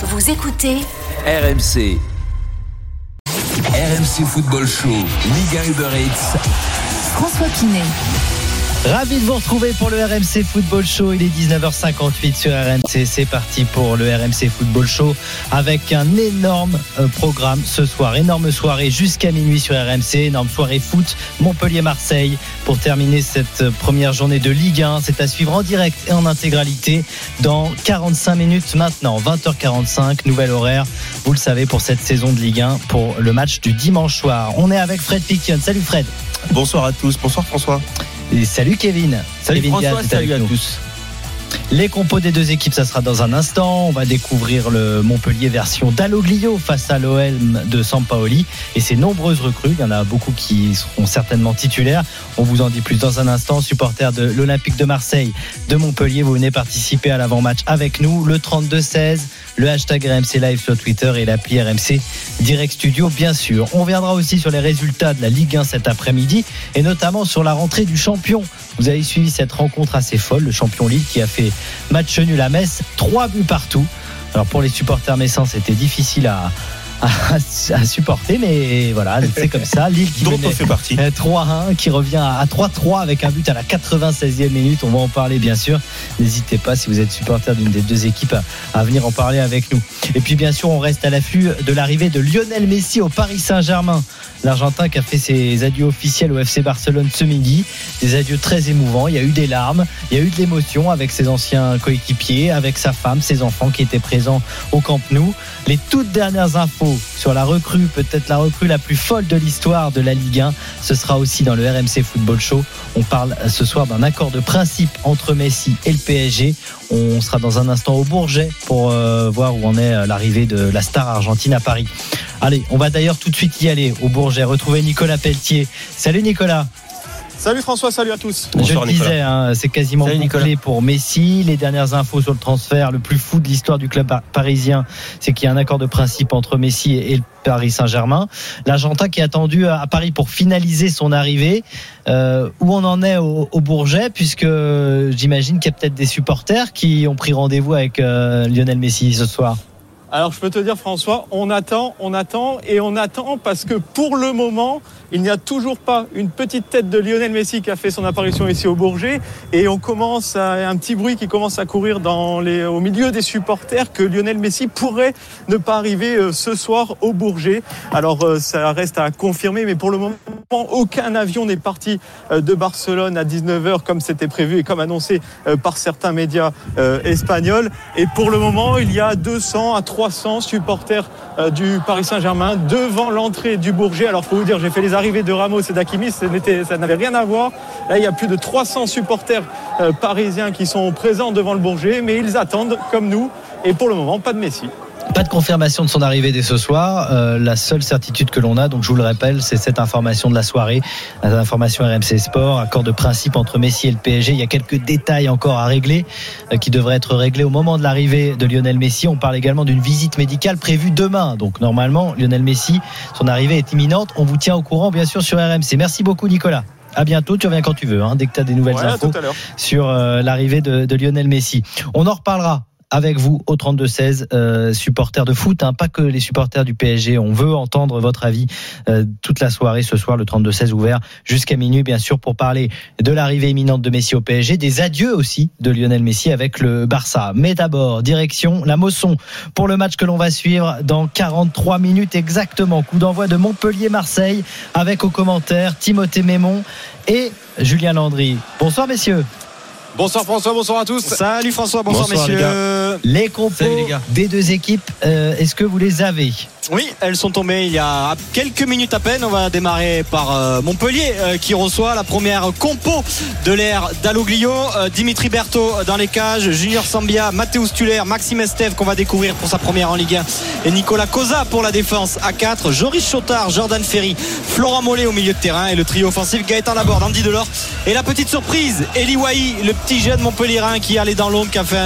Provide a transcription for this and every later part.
Vous écoutez RMC. RMC Football Show, Liga Uber Eats. François Pinet. Ravi de vous retrouver pour le RMC Football Show. Il est 19h58 sur RMC. C'est parti pour le RMC Football Show avec un énorme euh, programme ce soir. Énorme soirée jusqu'à minuit sur RMC. Énorme soirée foot Montpellier-Marseille pour terminer cette euh, première journée de Ligue 1. C'est à suivre en direct et en intégralité dans 45 minutes maintenant. 20h45, nouvel horaire. Vous le savez pour cette saison de Ligue 1 pour le match du dimanche soir. On est avec Fred Piquion. Salut Fred. Bonsoir à tous. Bonsoir François. Et salut Kevin. Salut Kevin François, salut à nous. tous. Les compos des deux équipes, ça sera dans un instant. On va découvrir le Montpellier version Dalloglio face à l'OM de Sampaoli et ses nombreuses recrues. Il y en a beaucoup qui seront certainement titulaires. On vous en dit plus dans un instant. Supporters de l'Olympique de Marseille, de Montpellier, vous venez participer à l'avant-match avec nous. Le 32-16, le hashtag RMC Live sur Twitter et l'appli RMC Direct Studio, bien sûr. On viendra aussi sur les résultats de la Ligue 1 cet après-midi et notamment sur la rentrée du champion. Vous avez suivi cette rencontre assez folle, le champion Lille qui a fait match nul à Metz, trois buts partout. Alors pour les supporters messins, c'était difficile à, à, à supporter, mais voilà, c'est comme ça. Lille qui Dont menait on fait partie. euh, 3-1 qui revient à 3-3 avec un but à la 96e minute. On va en parler bien sûr. N'hésitez pas si vous êtes supporter d'une des deux équipes à, à venir en parler avec nous. Et puis bien sûr, on reste à l'affût de l'arrivée de Lionel Messi au Paris Saint-Germain. L'Argentin qui a fait ses adieux officiels au FC Barcelone ce midi. Des adieux très émouvants. Il y a eu des larmes, il y a eu de l'émotion avec ses anciens coéquipiers, avec sa femme, ses enfants qui étaient présents au Camp Nou. Les toutes dernières infos sur la recrue, peut-être la recrue la plus folle de l'histoire de la Ligue 1, ce sera aussi dans le RMC Football Show. On parle ce soir d'un accord de principe entre Messi et le PSG. On sera dans un instant au Bourget pour euh, voir où en est l'arrivée de la star argentine à Paris. Allez, on va d'ailleurs tout de suite y aller au Bourget, retrouver Nicolas Pelletier. Salut Nicolas. Salut François, salut à tous. Bonsoir, Je le disais, hein, c'est quasiment bouclé pour Messi. Les dernières infos sur le transfert, le plus fou de l'histoire du club par- parisien, c'est qu'il y a un accord de principe entre Messi et le Paris Saint-Germain. L'Argentin qui est attendu à à Paris pour finaliser son arrivée. Euh, où on en est au, au Bourget, puisque j'imagine qu'il y a peut-être des supporters qui ont pris rendez-vous avec euh, Lionel Messi ce soir. Alors je peux te dire François, on attend, on attend et on attend parce que pour le moment, il n'y a toujours pas une petite tête de Lionel Messi qui a fait son apparition ici au Bourget et on commence à un petit bruit qui commence à courir dans les, au milieu des supporters que Lionel Messi pourrait ne pas arriver euh, ce soir au Bourget. Alors euh, ça reste à confirmer mais pour le moment aucun avion n'est parti euh, de Barcelone à 19h comme c'était prévu et comme annoncé par certains médias espagnols. Et pour le moment, il y a 200 à 300 supporters du Paris Saint-Germain devant l'entrée du Bourget. Alors, faut vous dire, j'ai fait les arrivées de Ramos et d'Akimi, ça n'avait rien à voir. Là, il y a plus de 300 supporters euh, parisiens qui sont présents devant le Bourget, mais ils attendent, comme nous. Et pour le moment, pas de Messi. Pas de confirmation de son arrivée dès ce soir. Euh, la seule certitude que l'on a, donc je vous le rappelle, c'est cette information de la soirée, l'information RMC Sport, accord de principe entre Messi et le PSG. Il y a quelques détails encore à régler euh, qui devraient être réglés au moment de l'arrivée de Lionel Messi. On parle également d'une visite médicale prévue demain. Donc normalement, Lionel Messi, son arrivée est imminente. On vous tient au courant, bien sûr, sur RMC. Merci beaucoup, Nicolas. À bientôt, tu reviens quand tu veux, hein, dès que tu as des nouvelles Ouais, infos sur euh, l'arrivée de, de Lionel Messi. On en reparlera avec vous au 32-16, euh, supporters de foot, hein, pas que les supporters du PSG. On veut entendre votre avis euh, toute la soirée ce soir, le 32-16 ouvert jusqu'à minuit, bien sûr, pour parler de l'arrivée imminente de Messi au PSG, des adieux aussi de Lionel Messi avec le Barça. Mais d'abord, direction la Mosson pour le match que l'on va suivre dans 43 minutes exactement. Coup d'envoi de Montpellier-Marseille avec au commentaire Timothée Mémon et Julien Landry. Bonsoir messieurs. Bonsoir François, bonsoir à tous. Salut François, bonsoir, Bonsoir, messieurs. Les compos Salut, les gars. des deux équipes, euh, est-ce que vous les avez? Oui, elles sont tombées il y a quelques minutes à peine. On va démarrer par euh, Montpellier euh, qui reçoit la première compo de l'ère d'Aloglio. Euh, Dimitri Berthaud dans les cages, Junior Sambia, Mathéus Tuller, Maxime Estève qu'on va découvrir pour sa première en Ligue 1 et Nicolas Cosa pour la défense à 4, Joris Chotard, Jordan Ferry, Florent Mollet au milieu de terrain et le trio offensif Gaëtan Laborde, Andy Delors et la petite surprise, Eli Wahi, le petit Montpellierin qui allait dans l'ombre, qui a fait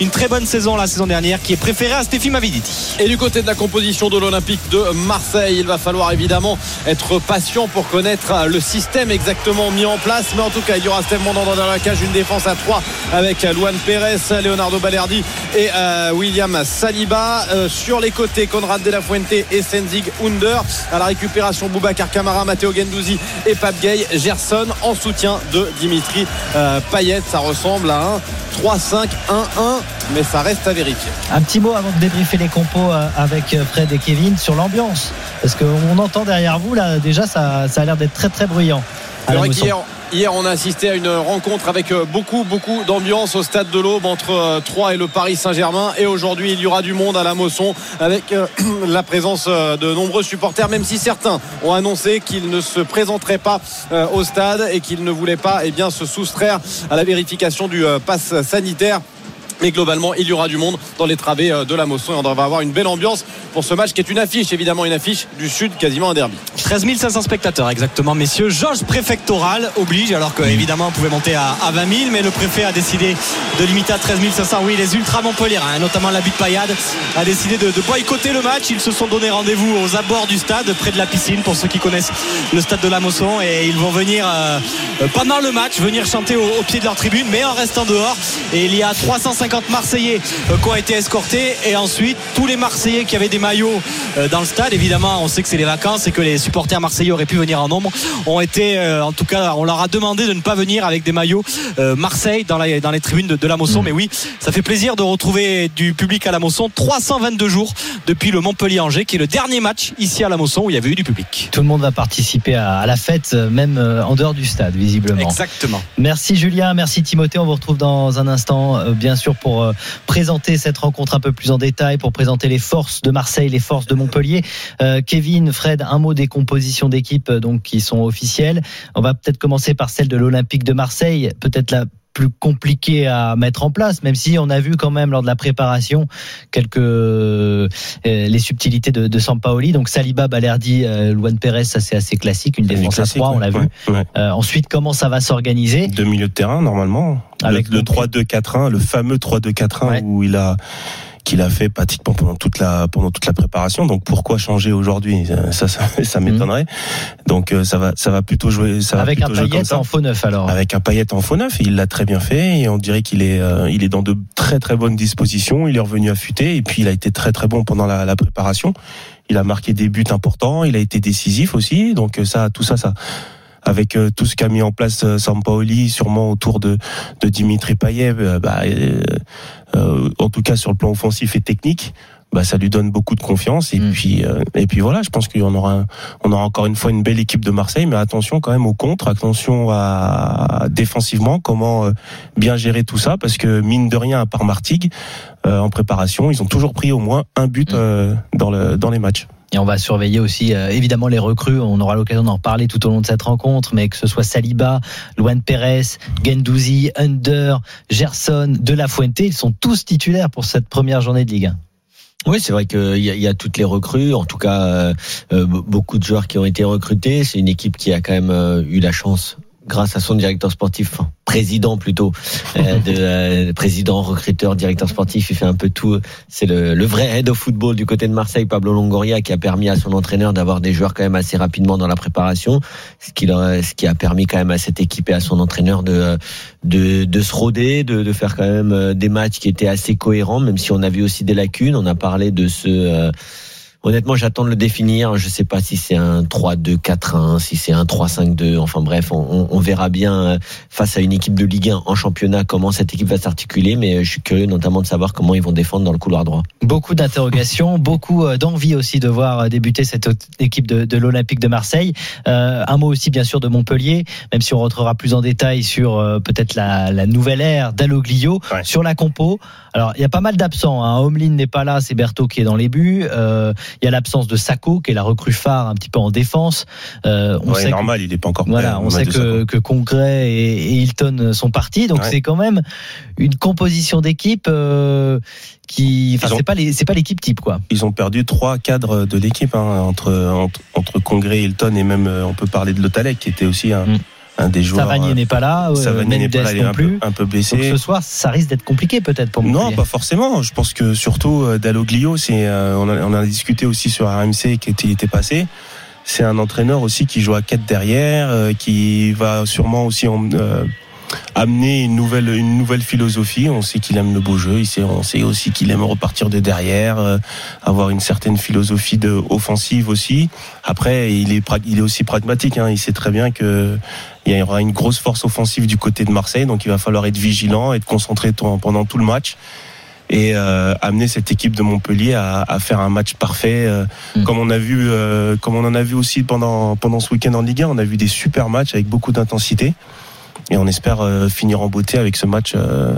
une très bonne saison la saison dernière, qui est préféré à Stéphie Maviditi. Et du côté de la composition de l'Olympique de Marseille, il va falloir évidemment être patient pour connaître le système exactement mis en place. Mais en tout cas, il y aura Steve dans la cage, une défense à 3 avec Luan Pérez, Leonardo Balerdi et euh, William Saliba. Euh, sur les côtés, Conrad De La Fuente et Senzig Under. À la récupération, Boubacar Camara, Matteo Gendouzi et Pape Gay. Gerson en soutien de Dimitri euh, Payet. Ça ressemble à un 3-5-1-1, mais ça reste à vérifier. Un petit mot avant de débriefer les compos euh, avec euh, Fred et Kevin sur l'ambiance. Parce qu'on entend derrière vous, là, déjà, ça, ça a l'air d'être très très bruyant. à Hier, on a assisté à une rencontre avec euh, beaucoup, beaucoup d'ambiance au stade de l'Aube entre euh, Troyes et le Paris Saint-Germain. Et aujourd'hui, il y aura du monde à la Mosson avec euh, la présence de nombreux supporters, même si certains ont annoncé qu'ils ne se présenteraient pas au stade et qu'ils ne voulaient pas eh se soustraire à la vérification du pass sanitaire. Mais globalement, il y aura du monde dans les travées euh, de la Mosson. Et on va avoir une belle ambiance pour ce match qui est une affiche, évidemment une affiche du Sud, quasiment un derby. 13 500 spectateurs exactement. Messieurs jauge préfectorale oblige alors que évidemment on pouvait monter à, à 20 000 mais le préfet a décidé de limiter à 13 500 oui les ultra Montpellier hein, notamment la butte Payade a décidé de, boycotter le match. Ils se sont donné rendez-vous aux abords du stade près de la piscine pour ceux qui connaissent le stade de la Mosson. Et ils vont venir euh, euh, pendant le match venir chanter au, pied de leur tribune mais en restant dehors. Et il y a 350 Marseillais euh, qui ont été escortés. Et ensuite tous les Marseillais qui avaient des maillots euh, dans le stade. Évidemment on sait que c'est les vacances et que les supporters marseillais auraient pu venir en nombre. Ont été euh, en tout cas on leur a demandé de ne pas venir avec des maillots Marseille dans, la- dans les tribunes de, de la Mosson. Mais oui ça fait plaisir de retrouver du public à la Mosson. 322 jours depuis le Montpellier-Angers qui est le dernier match ici à la Mosson où il y avait eu du public. Tout le monde va participer à, la fête, même en dehors du stade, visiblement. exactement. Merci Julien, merci Timothée. On vous retrouve dans un instant, bien sûr, pour euh, présenter cette rencontre un peu plus en détail, pour présenter les forces de Marseille, les forces de Montpellier. Euh, Kevin, Fred, un mot des compositions d'équipe euh, donc qui sont officielles. On va peut-être commencer par celle de l'Olympique de Marseille, peut-être la plus compliquée à mettre en place, même si on a vu quand même lors de la préparation quelques euh, les subtilités de, de Sampaoli. Donc Saliba, Balerdi, euh, Luan Perez, ça c'est assez classique, une défense à Classique, 3, on ouais. l'a vu. Ouais. Euh, ensuite, comment ça va s'organiser Deux milieux de terrain, normalement. Avec le, le donc- 3-2-4-1, le fameux 3-2-4-1 Ouais. où il a qu'il a fait pratiquement pendant toute la pendant toute la préparation. Donc pourquoi changer aujourd'hui? Ça, ça, ça m'étonnerait. Donc euh, ça va ça va plutôt jouer ça va Avec un paillette en faux neuf alors. Avec un paillette en faux neuf, il l'a très bien fait et on dirait qu'il est euh, il est dans de très très bonnes dispositions. Il est revenu affûté et puis il a été très très bon pendant la, la préparation. Il a marqué des buts importants, il a été décisif aussi. Donc euh, ça tout ça ça avec euh, tout ce qu'a mis en place euh, Sampaoli, sûrement autour de, de Dimitri Payet, euh, bah, euh, euh, en tout cas sur le plan offensif et technique, bah, ça lui donne beaucoup de confiance. Et Mm. puis euh, et puis voilà, je pense qu'on aura on aura encore une fois une belle équipe de Marseille, mais attention quand même au contre, attention à défensivement comment euh, bien gérer tout ça, parce que mine de rien, à part Martigues, euh, en préparation, ils ont toujours pris au moins un but Mm. euh, dans le dans les matchs. Et on va surveiller aussi euh, évidemment les recrues. On aura l'occasion d'en parler tout au long de cette rencontre, mais que ce soit Saliba, Luan Perez, Gendouzi, Under, Gerson, De La Fuente, ils sont tous titulaires pour cette première journée de Ligue 1. Oui, c'est vrai qu'il y, a- toutes les recrues, en tout cas euh, euh, be- beaucoup de joueurs qui ont été recrutés. C'est une équipe qui a quand même eu la chance, grâce à son directeur sportif, enfin, président plutôt, euh, de euh, président, recruteur, directeur sportif, il fait un peu tout. C'est le, le vrai head of football du côté de Marseille, Pablo Longoria, qui a permis à son entraîneur d'avoir des joueurs quand même assez rapidement dans la préparation, ce qui, ce qui a permis quand même à cette équipe et à son entraîneur de de, de se roder, de, de faire quand même euh, des matchs qui étaient assez cohérents, même si on a vu aussi des lacunes. On a parlé de ce. euh, honnêtement, j'attends de le définir. Je sais pas si c'est un 3-2-4-1, si c'est un 3-5-2. Enfin bref, on, on- on verra bien euh, face à une équipe de Ligue 1 en championnat comment cette équipe va s'articuler. Mais euh, je suis curieux notamment de savoir comment ils vont défendre dans le couloir droit. Beaucoup d'interrogations, beaucoup euh, d'envie aussi de voir débuter cette équipe de, de l'Olympique de Marseille. Euh, un mot aussi bien sûr de Montpellier, même si on rentrera plus en détail sur euh, peut-être la, la nouvelle ère d'Aloglio, Ouais. sur la compo. Alors il y a pas mal d'absents. Hein. Homelin n'est pas là, c'est Berthaud qui est dans les buts. Euh, il y a l'absence de Sacco qui est la recrue phare un petit peu en défense. Euh, on Ouais, sait que- normal, il est pas encore voilà, on sait que, que Congrès et, et Hilton sont partis, donc Ouais. c'est quand même une composition d'équipe euh, qui, enfin c'est pas les, c'est pas l'équipe type quoi. Ils ont perdu trois cadres de l'équipe hein, entre, entre entre Congrès, Hilton et même euh, on peut parler de Lotalek qui était aussi un, Mm. Un des joueurs. Savanier n'est pas là, euh, Savanier n'est pas là, il est non un peu, un peu Donc blessé. ce soir, ça risque d'être compliqué peut-être pour Non, Montpellier. pas forcément. Je pense que surtout euh, Dalloglio, c'est euh, on, a, on a discuté aussi sur RMC qui était, était passé. C'est un entraîneur aussi qui joue à 4 derrière, euh, qui va sûrement aussi en- euh, amener une nouvelle une nouvelle philosophie. On sait qu'il aime le beau jeu, il sait, on sait aussi qu'il aime repartir de derrière, euh, avoir une certaine philosophie de offensive aussi. Après, il est pra- il est aussi pragmatique. Hein. Il sait très bien que il y aura une grosse force offensive du côté de Marseille, donc il va falloir être vigilant, être concentré pendant tout le match et euh, amener cette équipe de Montpellier à, à faire un match parfait, euh, Mm. comme on a vu, euh, comme on en a vu aussi pendant pendant ce week-end en Ligue 1. On a vu des super matchs avec beaucoup d'intensité, et on espère euh, finir en beauté avec ce match euh,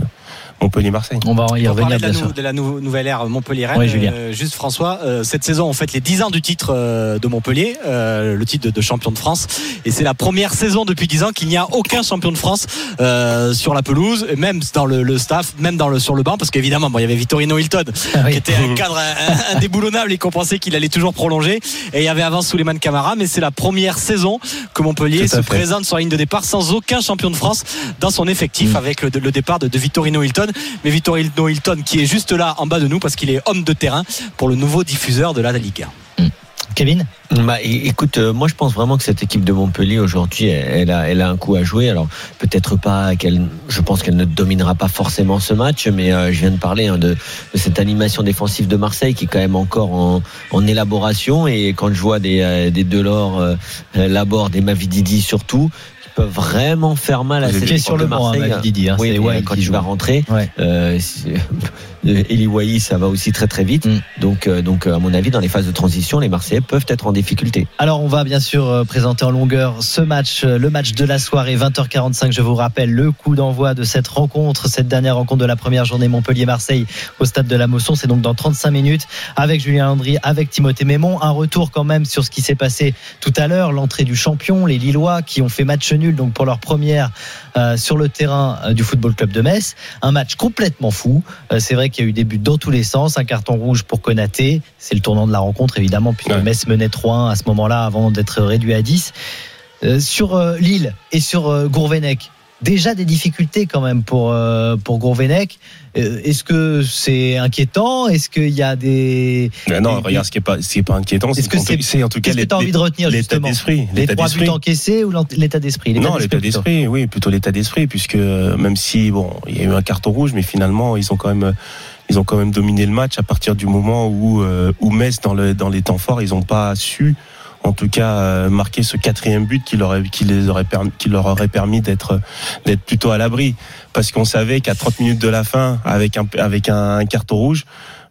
Montpellier-Marseille. On va y On parler revenir de la, sûr. de la nou- nouvelle ère Montpellier-Rennes. Oui. Euh, juste François, euh, cette saison on fête les 10 ans du titre euh, de Montpellier, euh, le titre de, de champion de France. Et c'est la première saison depuis 10 ans qu'il n'y a aucun champion de France euh, sur la pelouse, et même dans le, le staff, même dans le, sur le banc, parce qu'évidemment, bon, il y avait Vittorino Hilton Ah oui. qui était un cadre indéboulonnable et qu'on pensait qu'il allait toujours prolonger. Et il y avait avant Souleymane Camara, mais c'est la première saison que Montpellier se fait. présente sur la ligne de départ sans aucun champion de France dans son effectif Mm. avec le, le départ de, de Vittorino Hilton. Mais Vittorino Hilton qui est juste là en bas de nous parce qu'il est homme de terrain pour le nouveau diffuseur de la Ligue 1. Kevin? Bah, écoute, euh, moi je pense vraiment que cette équipe de Montpellier aujourd'hui, elle, elle a, elle a un coup à jouer. Alors peut-être pas qu'elle, je pense qu'elle ne dominera pas forcément ce match, mais euh, je viens de parler hein, de, de cette animation défensive de Marseille qui est quand même encore en, en élaboration. Et quand je vois des, euh, des Delors, euh, Laborde, des Mavididi surtout, qui peuvent vraiment faire mal à cette équipe sur de le banc, hein, Marseille. Mavidi, hein, oui, mais Wai quand il va rentrer, Ouais. euh, Eli Wahi, ça va aussi très très vite. Mm. Donc, euh, donc, à mon avis, dans les phases de transition, les Marseillais peuvent être en difficulté. Alors on va bien sûr euh, présenter en longueur ce match, euh, le match de la soirée 20h45. Je vous rappelle le coup d'envoi de cette rencontre, cette dernière rencontre de la première journée Montpellier-Marseille au stade de la Mosson. C'est donc dans 35 minutes avec Julien Landry, avec Timothée Mémon. Un retour quand même sur ce qui s'est passé tout à l'heure, l'entrée du champion, les Lillois qui ont fait match nul donc pour leur première euh, sur le terrain euh, du Football Club de Metz. Un match complètement fou. Euh, c'est vrai qu'il y a eu des buts dans tous les sens. Un carton rouge pour Konaté. C'est le tournant de la rencontre évidemment puisque Ouais. Metz menait 3-1 à ce moment-là avant d'être réduit à 10. Euh, sur euh, Lille et sur euh, Gourvenec, déjà des difficultés quand même pour euh, pour Gourvenec. Est-ce que c'est inquiétant? Est-ce qu'il y a des non, Et- regarde, ce qui est pas, ce qui est pas inquiétant, c'est qu'en- c'est- en tout cas Qu'est-ce que tu as envie de retenir l'état d'esprit, Les l'état trois buts encaissés ou l'état d'esprit? Non, l'état d'esprit, oui, plutôt l'état d'esprit, puisque même si bon, il y a eu un carton rouge, mais finalement, ils ont quand même, ils ont quand même dominé le match à partir du moment où, euh, où Metz dans le dans les temps forts, ils n'ont pas su, en tout cas, euh, marquer ce quatrième but qui leur qui les aurait permis, qui leur aurait permis d'être d'être plutôt à l'abri, parce qu'on savait qu'à 30 minutes de la fin, avec un avec un, un carton rouge.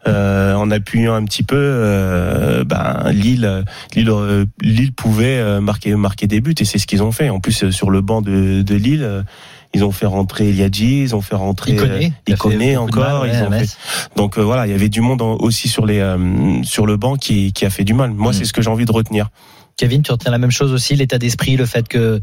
Euh, en appuyant un petit peu, euh, ben, Lille, euh, pouvait euh, marquer, marquer des buts et c'est ce qu'ils ont fait. En plus, euh, sur le banc de, de Lille, ils ont fait rentrer Eliadji, ils ont fait rentrer Il connaît, il connaît encore. ils ont fait- Metz. Donc euh, voilà, il y avait du monde en- aussi sur les euh, sur le banc qui, qui a fait du mal. Moi, Mm. c'est ce que j'ai envie de retenir. Kevin, tu retiens la même chose aussi, l'état d'esprit, le fait que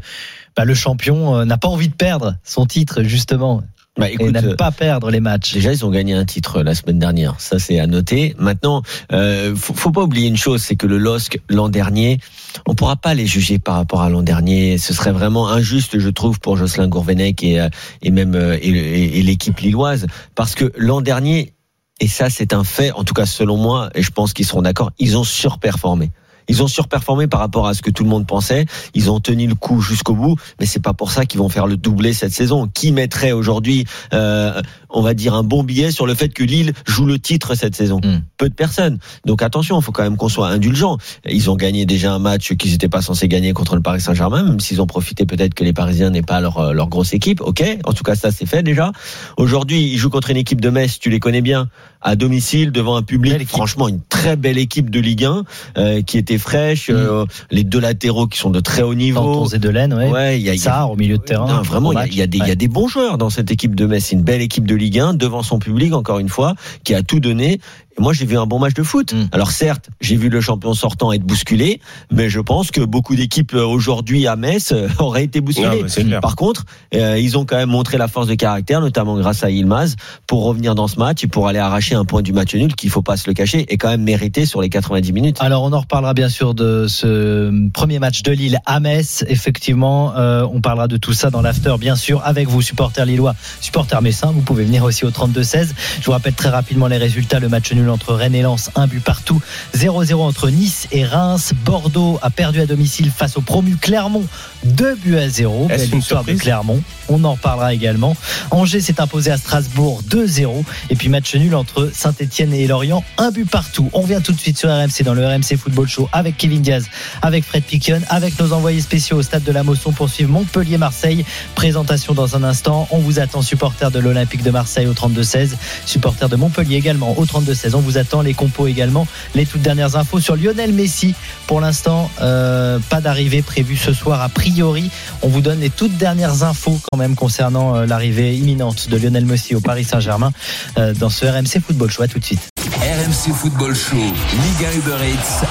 bah, le champion euh, n'a pas envie de perdre son titre justement Bah, et écoute, n'aime euh, pas perdre les matchs. Déjà, ils ont gagné un titre la semaine dernière. Ça, c'est à noter. Maintenant, euh, faut, faut pas oublier une chose, c'est que le LOSC l'an dernier, on pourra pas les juger par rapport à l'an dernier. Ce serait vraiment injuste, je trouve, pour Jocelyn Gourvenec et, euh, et même euh, et, et- et l'équipe lilloise, parce que l'an dernier, et ça, c'est un fait, en tout cas selon moi, et je pense qu'ils seront d'accord, ils ont surperformé. Ils ont surperformé par rapport à ce que tout le monde pensait. Ils ont tenu le coup jusqu'au bout, mais c'est pas pour ça qu'ils vont faire le doublé cette saison. Qui mettrait aujourd'hui, euh, on va dire, un bon billet sur le fait que Lille joue le titre cette saison Mm. Peu de personnes. Donc attention, il faut quand même qu'on soit indulgent. Ils ont gagné déjà un match qu'ils n'étaient pas censés gagner contre le Paris Saint-Germain, même s'ils ont profité peut-être que les Parisiens n'aient pas leur, euh, leur grosse équipe. Ok, en tout cas ça c'est fait déjà. Aujourd'hui, ils jouent contre une équipe de Metz, tu les connais bien, à domicile devant un public. Franchement, une très belle équipe de Ligue 1 euh, qui était fraîche. Mm. euh, les deux latéraux qui sont de très haut niveau. Tantons et Delaine, ouais. Ouais, y a, y au milieu de terrain. non, vraiment, il y y, a des bons joueurs dans cette équipe de Metz. C'est une belle équipe de Ligue Ligue 1 devant son public, encore une fois, qui a tout donné. Et moi, j'ai vu un bon match de foot. Mm. Alors certes, j'ai vu le champion sortant être bousculé, mais je pense que beaucoup d'équipes euh, aujourd'hui à Metz euh, auraient été Ah, bousculées. clair. Par contre, euh, ils ont quand même montré la force de caractère, notamment grâce à Ilmaz, pour revenir dans ce match et pour aller arracher un point du match nul, qu'il faut pas se le cacher, et quand même mérité sur les 90 minutes. Alors on en reparlera bien sûr de ce premier match de Lille à Metz. Effectivement, euh, on parlera de tout ça dans l'after, bien sûr, avec vous, supporters lillois, supporters messins. Vous pouvez venir aussi au 32-16. Je vous rappelle très rapidement les résultats. Le match nul entre Rennes et Lens, un but partout. 0-0 entre Nice et Reims. Bordeaux a perdu à domicile face au promu Clermont. 2 buts à 0. Est-ce Belle une histoire de Clermont. On en reparlera également. Angers s'est imposé à Strasbourg 2-0. Et puis match nul entre Saint-Etienne et Lorient, un but partout. On vient tout de suite sur RMC dans le RMC Football Show avec Kevin Diaz, avec Fred Piquion, avec nos envoyés spéciaux au stade de la Mosson pour suivre Montpellier-Marseille. Présentation dans un instant. On vous attend, supporters de l'Olympique de Marseille au 32-16, supporters de Montpellier également au 32-16. On vous attend, les compos également, les toutes dernières infos sur Lionel Messi. Pour l'instant, euh, pas d'arrivée prévue ce soir a priori. On vous donne les toutes dernières infos concernant euh, l'arrivée imminente de Lionel Messi au Paris Saint-Germain euh, dans ce RMC Football Show. À tout de suite. RMC Football Show, Liga Uber Eats.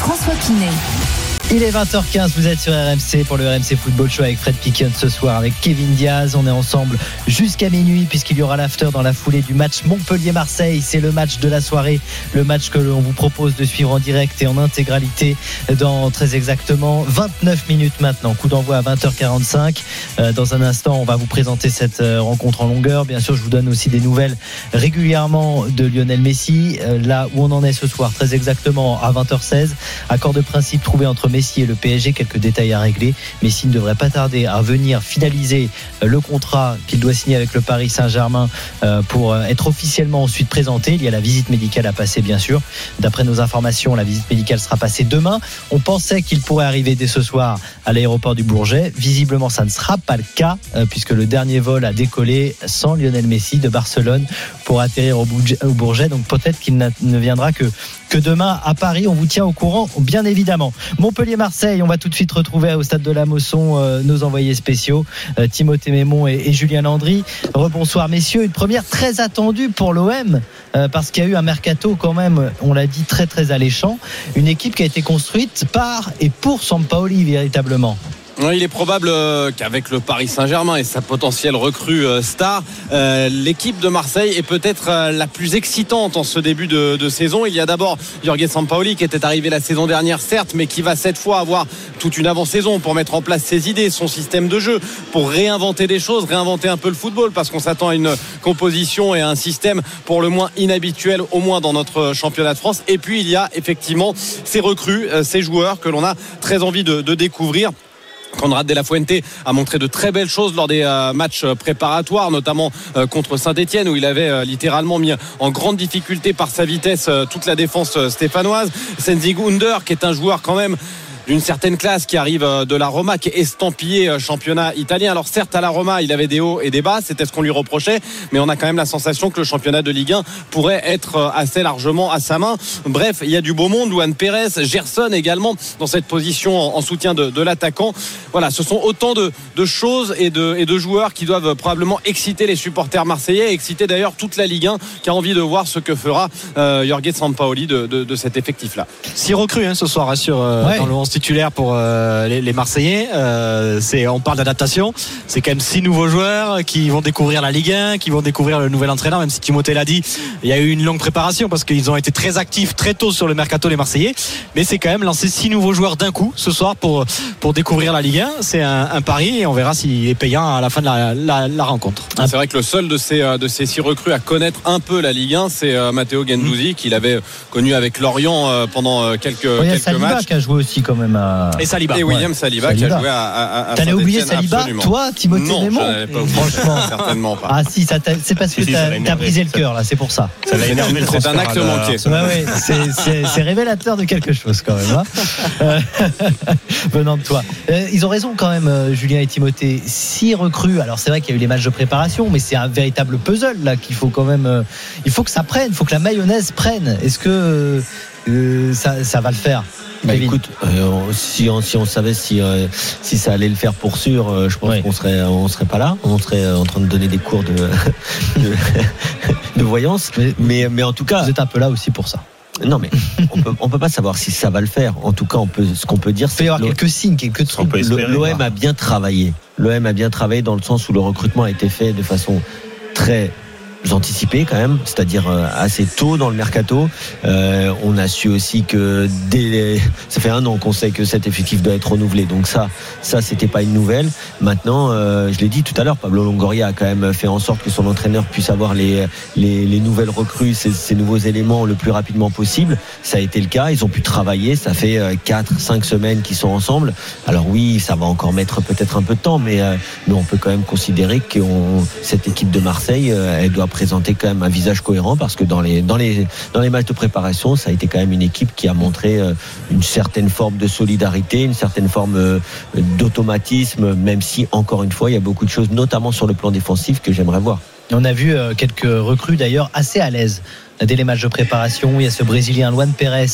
François Pinet. Il est 20h15, vous êtes sur RMC pour le RMC Football Show avec Fred Piquion ce soir, avec Kevin Diaz. On est ensemble jusqu'à minuit puisqu'il y aura l'after dans la foulée du match Montpellier-Marseille. C'est le match de la soirée, le match que l'on vous propose de suivre en direct et en intégralité dans très exactement 29 minutes maintenant. Coup d'envoi à 20h45. Euh, Dans un instant, on va vous présenter cette euh, rencontre en longueur. Bien sûr, je vous donne aussi des nouvelles régulièrement de Lionel Messi. Euh, Là où on en est ce soir, très exactement à 20h16. Accord de principe trouvé entre Messi et le PSG. Quelques détails à régler. Messi ne devrait pas tarder à venir finaliser euh, le contrat qu'il doit signer avec le Paris Saint-Germain euh, pour euh, être officiellement ensuite présenté. Il y a la visite médicale à passer, bien sûr. D'après nos informations, la visite médicale sera passée demain. On pensait qu'il pourrait arriver dès ce soir à l'aéroport du Bourget. Visiblement, ça ne sera pas le cas puisque le dernier vol a décollé sans Lionel Messi de Barcelone pour atterrir au Bourget. Donc peut-être qu'il ne viendra que que demain à Paris. On vous tient au courant, bien évidemment. Montpellier-Marseille, on va tout de suite retrouver au stade de la Mosson euh, nos envoyés spéciaux, euh, Timothée Mémon et, Julien Landry. Rebonsoir messieurs, une première très attendue pour l'OM euh, parce qu'il y a eu un mercato quand même, on l'a dit, très très alléchant. Une équipe qui a été construite par et pour Sampaoli véritablement. Il est probable euh, qu'avec le Paris Saint-Germain et sa potentielle recrue euh, star, euh, l'équipe de Marseille est peut-être la plus excitante en ce début de, saison. Il y a d'abord Jorge Sampaoli qui était arrivé la saison dernière, certes, mais qui va cette fois avoir toute une avant-saison pour mettre en place ses idées, son système de jeu, pour réinventer des choses, réinventer un peu le football, parce qu'on s'attend à une composition et à un système pour le moins inhabituel, au moins dans notre championnat de France. Et puis il y a effectivement ces recrues, ces joueurs que l'on a très envie de découvrir. Conrad de la Fuente a montré de très belles choses lors des euh, matchs préparatoires, notamment euh, contre Saint-Etienne, où il avait euh, littéralement mis en grande difficulté par sa vitesse euh, toute la défense euh, stéphanoise. Senzi Gunder, qui est un joueur quand même d'une certaine classe qui arrive euh, de la Roma, qui est estampillé euh, championnat italien. Alors certes, à la Roma, il avait des hauts et des bas, c'était ce qu'on lui reprochait, mais on a quand même la sensation que le championnat de Ligue 1 pourrait être euh, assez largement à sa main. Bref, il y a du beau monde, Luan Pérez, Gerson également dans cette position en, en soutien de, de l'attaquant. Voilà, ce sont autant de, de choses et de, et de joueurs qui doivent probablement exciter les supporters marseillais, exciter d'ailleurs toute la Ligue 1 qui a envie de voir ce que fera euh, Jorge Sampaoli de, de, de cet effectif-là. Six recrues hein, ce soir sur, euh, Ouais. dans le 11 titulaire pour euh, les, les Marseillais. Euh, c'est, on parle d'adaptation. C'est quand même six nouveaux joueurs qui vont découvrir la Ligue 1, qui vont découvrir le nouvel entraîneur. Même si Timothée l'a dit, il y a eu une longue préparation parce qu'ils ont été très actifs très tôt sur le mercato les Marseillais. Mais c'est quand même lancé six nouveaux joueurs d'un coup ce soir pour pour découvrir la Ligue 1. C'est un, un pari et on verra s'il est payant à la fin de la, la- la rencontre. C'est vrai que le seul de ces, euh, de ces six recrues à connaître un peu la Ligue 1, c'est Matteo Gendouzi, qu'il avait connu avec Lorient pendant quelques, Oh, y a quelques Saliba matchs. qui a joué aussi quand même à. Et Saliba. Et William Saliba, qui a joué à, à, à T'allais oublier Saliba, absolument. toi, Timothée Non, oublié. Franchement. Certainement pas. Ah si, c'est parce que Si, t'as brisé le cœur là, c'est pour ça. Ça l'a énervé le C'est un acte manqué. Ouais, ouais, c'est- révélateur de quelque chose quand même. hein. Venant de toi. Euh, ils ont raison quand même, euh, Julien et Timothée. Six recrues. Alors c'est vrai qu'il y a eu les matchs de préparation, mais c'est un véritable puzzle là qu'il faut quand même. euh, il faut que ça prenne, il faut que la mayonnaise prenne. Est-ce que euh, ça, ça va le faire? Bah, écoute, euh, si, on, si on savait si, euh, si ça allait le faire pour sûr, euh, je pense Ouais. qu'on serait, on serait pas là. On serait en train de donner des cours de, de, de voyance. Mais- Mais, mais en tout cas, Vous êtes un peu là aussi pour ça. non, mais on peut, on peut pas savoir si ça va le faire. En tout cas, on peut, ce qu'on peut dire, Il peut c'est y avoir que quelques signes, quelques trucs. l'OM a bien travaillé. L'OM a bien travaillé dans le sens où le recrutement a été fait de façon très anticipée quand même, c'est-à-dire euh, assez tôt dans le mercato. Euh, on a su aussi que dès ça fait un an qu'on sait que cet effectif doit être renouvelé, donc ça, ça c'était pas une nouvelle. Maintenant, euh, je l'ai dit tout à l'heure, Pablo Longoria a quand même fait en sorte que son entraîneur puisse avoir les les, les nouvelles recrues, ces, ces nouveaux éléments le plus rapidement possible. Ça a été le cas. Ils ont pu travailler. Ça fait euh, quatre, cinq semaines qu'ils sont ensemble. Alors oui, ça va encore mettre peut-être un peu de temps, mais euh, mais on peut quand même considérer que cette équipe de Marseille, euh, elle doit présenter quand même un visage cohérent parce que dans les dans les dans les matchs de préparation, ça a été quand même une équipe qui a montré euh, une certaine forme de solidarité, une certaine forme euh, d'automatisme, même si encore une fois, il y a beaucoup de choses, notamment sur le plan défensif, que j'aimerais voir. On a vu euh, quelques recrues d'ailleurs assez à l'aise dès les matchs de préparation. Il y a ce Brésilien Luan Pérez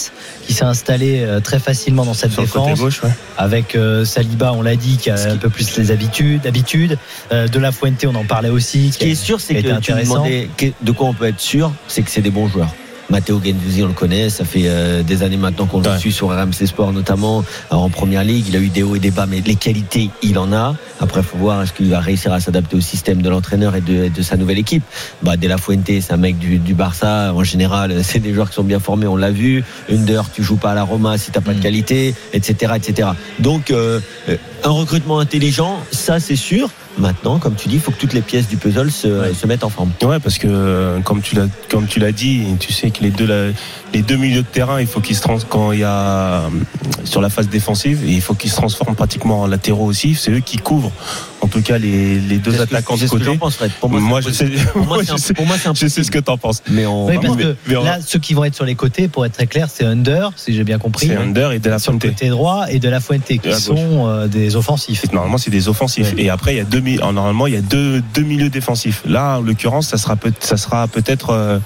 qui s'est installé euh, très facilement dans cette Sur défense. gauche, ouais. avec euh, Saliba, on l'a dit, qui a un peu plus les habitudes. habitudes. Euh, de la Fuente, on en parlait aussi. Ce qui est sûr, c'est tu demandais que- de quoi on peut être sûr, c'est que c'est des bons joueurs. Matteo Gendouzi, on le connaît, ça fait euh, des années maintenant qu'on le Ouais. suit sur RMC Sport notamment Alors, en première ligue. Il a eu des hauts et des bas, mais les qualités, il en a. Après, faut voir est-ce qu'il va réussir à s'adapter au système de l'entraîneur et de, de sa nouvelle équipe? Bah, De La Fuente, c'est un mec du, du Barça. En général, c'est des joueurs qui sont bien formés, on l'a vu. Under, tu joues pas à la Roma si t'as pas de Mm. qualité, etc., etc. Donc, euh, euh, un recrutement intelligent, ça c'est sûr. Maintenant, comme tu dis, il faut que toutes les pièces du puzzle se, Ouais. se mettent en forme. Ouais, parce que euh, comme tu l'as comme tu l'as dit, tu sais que les deux la- les deux milieux de terrain, il faut qu'ils se trans quand il y a euh, sur la phase défensive, il faut qu'ils se transforment pratiquement en latéraux aussi. C'est eux qui couvrent, en tout cas les, les deux attaquants c'est de ce que j'en côté. Pour moi, je sais, je un- sais, ce que t'en penses. Mais on. Oui, parce mais- que mais on- là, ceux qui vont être sur les côtés, pour être très clair, c'est Under, si j'ai bien compris. C'est Under et De La sur le Fuente. côté droit et de la Fuente qui sont euh, des offensifs. Normalement, c'est des offensifs. Ouais. Et après, il y a deux, normalement, il y a deux, deux milieux défensifs. Là, en l'occurrence, ça sera peut, ça sera peut-être, euh,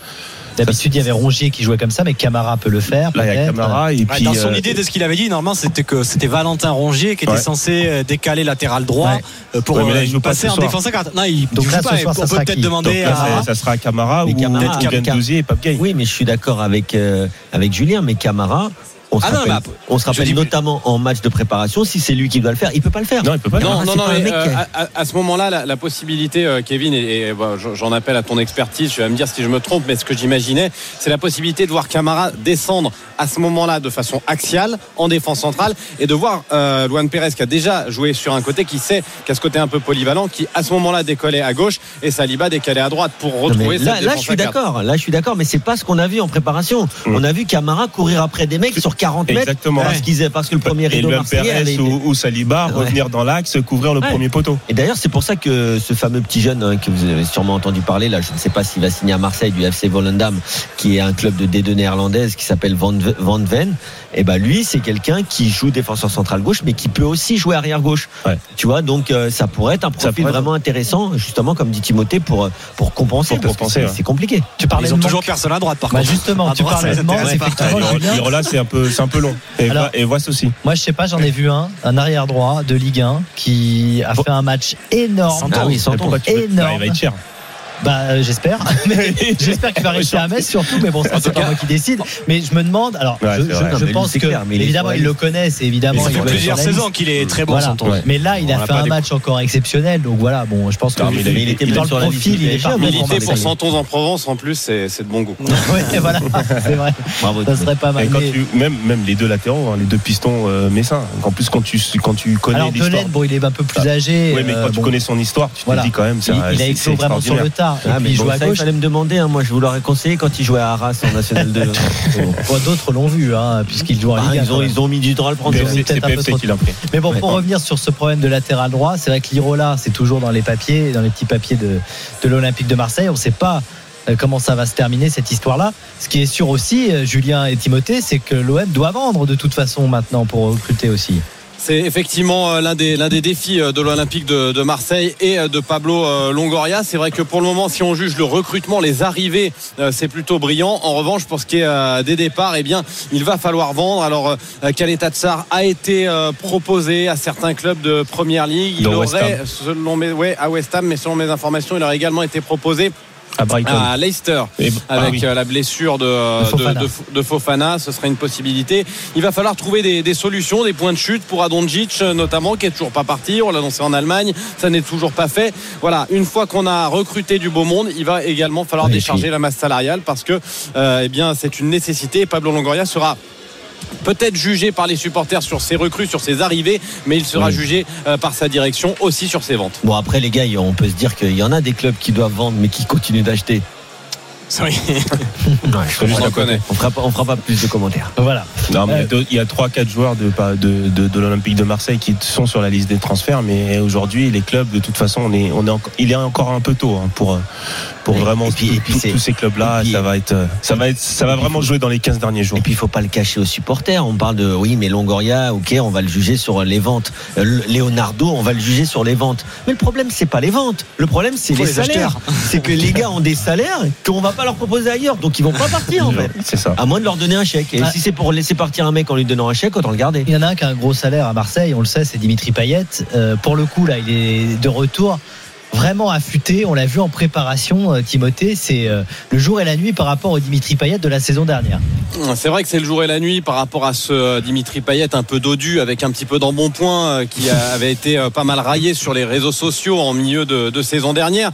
D'habitude, il y avait Rongier qui jouait comme ça, mais Camara peut le faire. là, il y a peut-être. Camara et Ouais, puis. dans son euh, idée de ce qu'il avait dit, normalement, c'était que c'était Valentin Rongier qui était Ouais. censé euh, décaler latéral droit Ouais. euh, pour Ouais, mais là, euh, il joue pas passer ce en défense à carte. Non, il Donc là, pas. soir, on sera peut peut-être demander donc là, à. ça- ça sera Camara Mais ou Camara, Gendouzi et Pape Gay. Oui, mais je suis d'accord avec euh, avec Julien, mais Camara. On se Ah non, rappelle, on se rappelle dis- notamment en match de préparation, si c'est lui qui doit le faire, il peut pas le faire. Non, il peut pas. le Non, Ah, non, c'est non, mec euh, à, ce moment-là, la, la possibilité, euh, Kevin, et, et, bah, j'en- appelle à ton expertise, tu vas me dire si je me trompe, mais ce que j'imaginais, c'est la possibilité de voir Camara descendre à ce moment-là de façon axiale, en défense centrale, et de voir euh, Luan Pérez qui a déjà joué sur un côté, qui sait qu'à ce côté un peu polyvalent, qui à ce moment-là décollait à gauche, et Saliba décalé à droite pour Non, retrouver cette là, là, défense je suis d'accord. Là, je suis d'accord, mais c'est pas ce qu'on a vu en préparation. Mm. On a vu Camara courir après des mecs sur 40 mètres Exactement. parce qu'ils parce que le premier Et rideau Luan marseillais avait ou, ou Saliba Ouais. revenir dans l'axe, couvrir le Ouais. premier poteau. Et d'ailleurs, c'est pour ça que ce fameux petit jeune hein, que vous avez sûrement entendu parler, là, je ne sais pas s'il va signer à Marseille du FC Volendam, qui est un club de D2 néerlandaise qui s'appelle Van, Van Ven. Et ben lui, c'est quelqu'un qui joue défenseur central gauche, mais qui peut aussi jouer arrière gauche. Ouais. Tu vois, donc euh, ça pourrait être un profil être- vraiment intéressant, justement comme dit Timothée, pour euh, pour compenser. Pour parce que compenser, c'est- ouais. compliqué. Tu parlais Ils ont toujours personne à droite, par Bah contre. justement, À tu droite, de manque, c'est un peu, c'est un peu long. Et, Alors- et Voice aussi. Moi, je sais pas, j'en ai vu un, un arrière droit de Ligue 1 qui a fait un match énorme. Ah oui, énorme. Bah, il va être cher. Bah, euh, j'espère. J'espère qu'il va rester à Metz surtout, mais bon, ça, c'est pas moi qui décide. Mais je me demande, alors, Ouais, je, pense que, clair, évidemment, ils le connaissent, évidemment, Ça fait plusieurs saisons qu'il est très bon, Voilà. Mais là, il a fait un match encore exceptionnel, donc voilà, bon, je pense que Non, mais il a- il était dans le profil, il est pas mais bon il pour était Militer pour. Santos en Provence, en plus, c'est c'est de bon goût. Ouais, voilà, c'est vrai. Bravo. Ça serait pas mal. tu, même, même les deux latéraux, hein, les deux pistons euh, messins. En plus, quand tu, quand tu connais Alors, l'histoire. Delaine, bon, il est un peu plus âgé. Oui, mais euh, quand tu bon, connais son histoire, tu te dis quand même, c'est il, a c'est vraiment sur le extraordinaire. Tard. Et Ah, puis mais il bon, joue à ça, il gauche. fallait me demander. hein. Moi, je vous l'aurais conseillé quand il jouait à Arras en National 2. Bon, D'autres l'ont vu, hein, puisqu'il joue en Ah, Ligue 1. ils, ont, ils ont mis du temps à le prendre. Mais bon, pour revenir sur ce problème de latéral droit, c'est vrai que Lirola, c'est toujours dans les papiers, dans les petits papiers de, de l'Olympique de Marseille. On ne sait pas euh, comment ça va se terminer cette histoire-là. Ce qui est sûr aussi, euh, Julien et Timothée, c'est que l'OM doit vendre de toute façon maintenant pour recruter aussi. C'est effectivement euh, l'un des, l'un des défis euh, de l'Olympique de, de Marseille et euh, de Pablo Longoria. C'est vrai que pour le moment, si on juge le recrutement, les arrivées, c'est plutôt brillant. En revanche, pour ce qui est des départs, eh bien, il va falloir vendre. Alors, euh, Khaled Tatsar a été proposé à certains clubs de Première Ligue? Il aurait, selon mes, ouais, à West Ham, mais selon mes informations, il aurait également été proposé À Brighton. à Leicester Et- ah avec oui. euh, la blessure de, De Fofana. de- de- de Fofana, ce serait une possibilité. Il va falloir trouver des, des solutions, des points de chute pour Adonjic euh, notamment, qui est toujours pas parti. On l'a annoncé en Allemagne, ça n'est toujours pas fait. Voilà, une fois qu'on a recruté du beau monde, il va également falloir Et décharger puis- la masse salariale parce que, euh, eh bien, c'est une nécessité. Pablo Longoria sera peut-être jugé par les supporters sur ses recrues, sur ses arrivées, mais il sera Oui. jugé euh, par sa direction aussi sur ses ventes. Bon, après, les gars, on peut se dire qu'il y en a des clubs qui doivent vendre, mais qui continuent d'acheter. Oui. Ouais, je On connaît. On fera pas, on fera pas plus de commentaires. Voilà. Non, mais il y a Euh, il y a trois, quatre joueurs de, de, de, de l'Olympique de Marseille qui sont sur la liste des transferts, mais aujourd'hui, les clubs, de toute façon, on est, on est encore, il est encore un peu tôt hein, pour, pour Et- vraiment et puis- et puis tous- ces clubs-là. Ça va être, ça va être, ça va vraiment jouer dans les 15 derniers jours. Et puis il faut pas le cacher aux supporters. On parle de oui, mais Longoria, ok, on va le juger sur les ventes. Euh, le- Leonardo, on va le juger sur les ventes. Mais le problème c'est pas les ventes. Le problème c'est les, les salaires. C'est que les gars ont des salaires qu'on va pas leur proposer ailleurs, donc ils vont pas partir en fait. C'est ça. À moins de leur donner un chèque. Et si c'est pour laisser partir un mec en lui donnant un chèque, autant le garder. Il y en a un qui a un gros salaire à Marseille, on le sait, c'est Dimitri Payet. Euh, pour le coup, là, il est de retour. Vraiment affûté, on l'a vu en préparation, euh, Timothée, c'est euh, le jour et la nuit par rapport au Dimitri Payet de la saison dernière. C'est vrai que c'est le jour et la nuit par rapport à ce euh, Dimitri Payet un peu dodu avec un petit peu d'embonpoint qui avait été pas mal raillé sur les réseaux sociaux en milieu de, de saison dernière.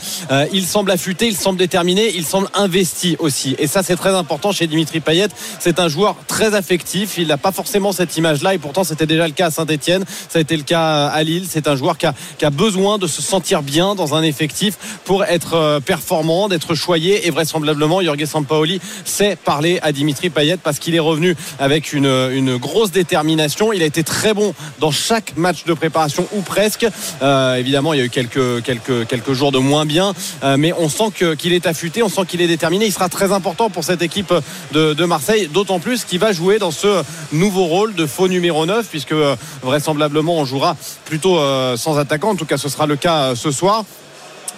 Il semble affûté, il semble déterminé, il semble investi aussi. Et ça c'est très important chez Dimitri Payet. C'est un joueur très affectif. Il n'a pas forcément cette image-là et pourtant c'était déjà le cas à Saint-Etienne. Ça a été le cas à Lille. C'est un joueur qui a, qui a besoin de se sentir bien dans un effectif pour être euh, performant, d'être choyé et vraisemblablement Jorge Sampaoli sait parler à Dimitri Payet parce qu'il est revenu avec une, une grosse détermination. Il a été très bon dans chaque match de préparation ou presque. Euh, évidemment, il y a eu quelques, quelques, quelques jours de moins bien, euh, mais on sent qu'il est affûté, on sent qu'il est déterminé. Il sera très important pour cette équipe de, Marseille, d'autant plus qu'il va jouer dans ce nouveau rôle de faux numéro 9, puisque vraisemblablement on jouera plutôt sans attaquant. En tout cas, ce sera le cas ce soir.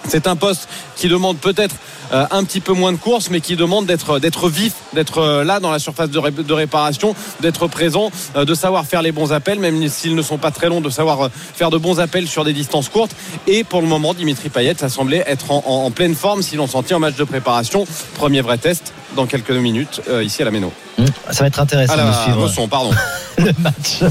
C'est un poste qui demande peut-être euh, un petit peu moins de courses, mais qui demande d'être d'être vif, d'être euh, là dans la surface de, ré- de réparation, d'être présent, euh, de savoir faire les bons appels, même s'ils ne sont pas très longs, de savoir euh, faire de bons appels sur des distances courtes. Et pour le moment, Dimitri Payet, ça semblait être en pleine forme si l'on s'en tient au match de préparation. Premier vrai test dans quelques minutes euh, ici à la Méno. Ça va être intéressant À de la suivre Mosson, pardon. le match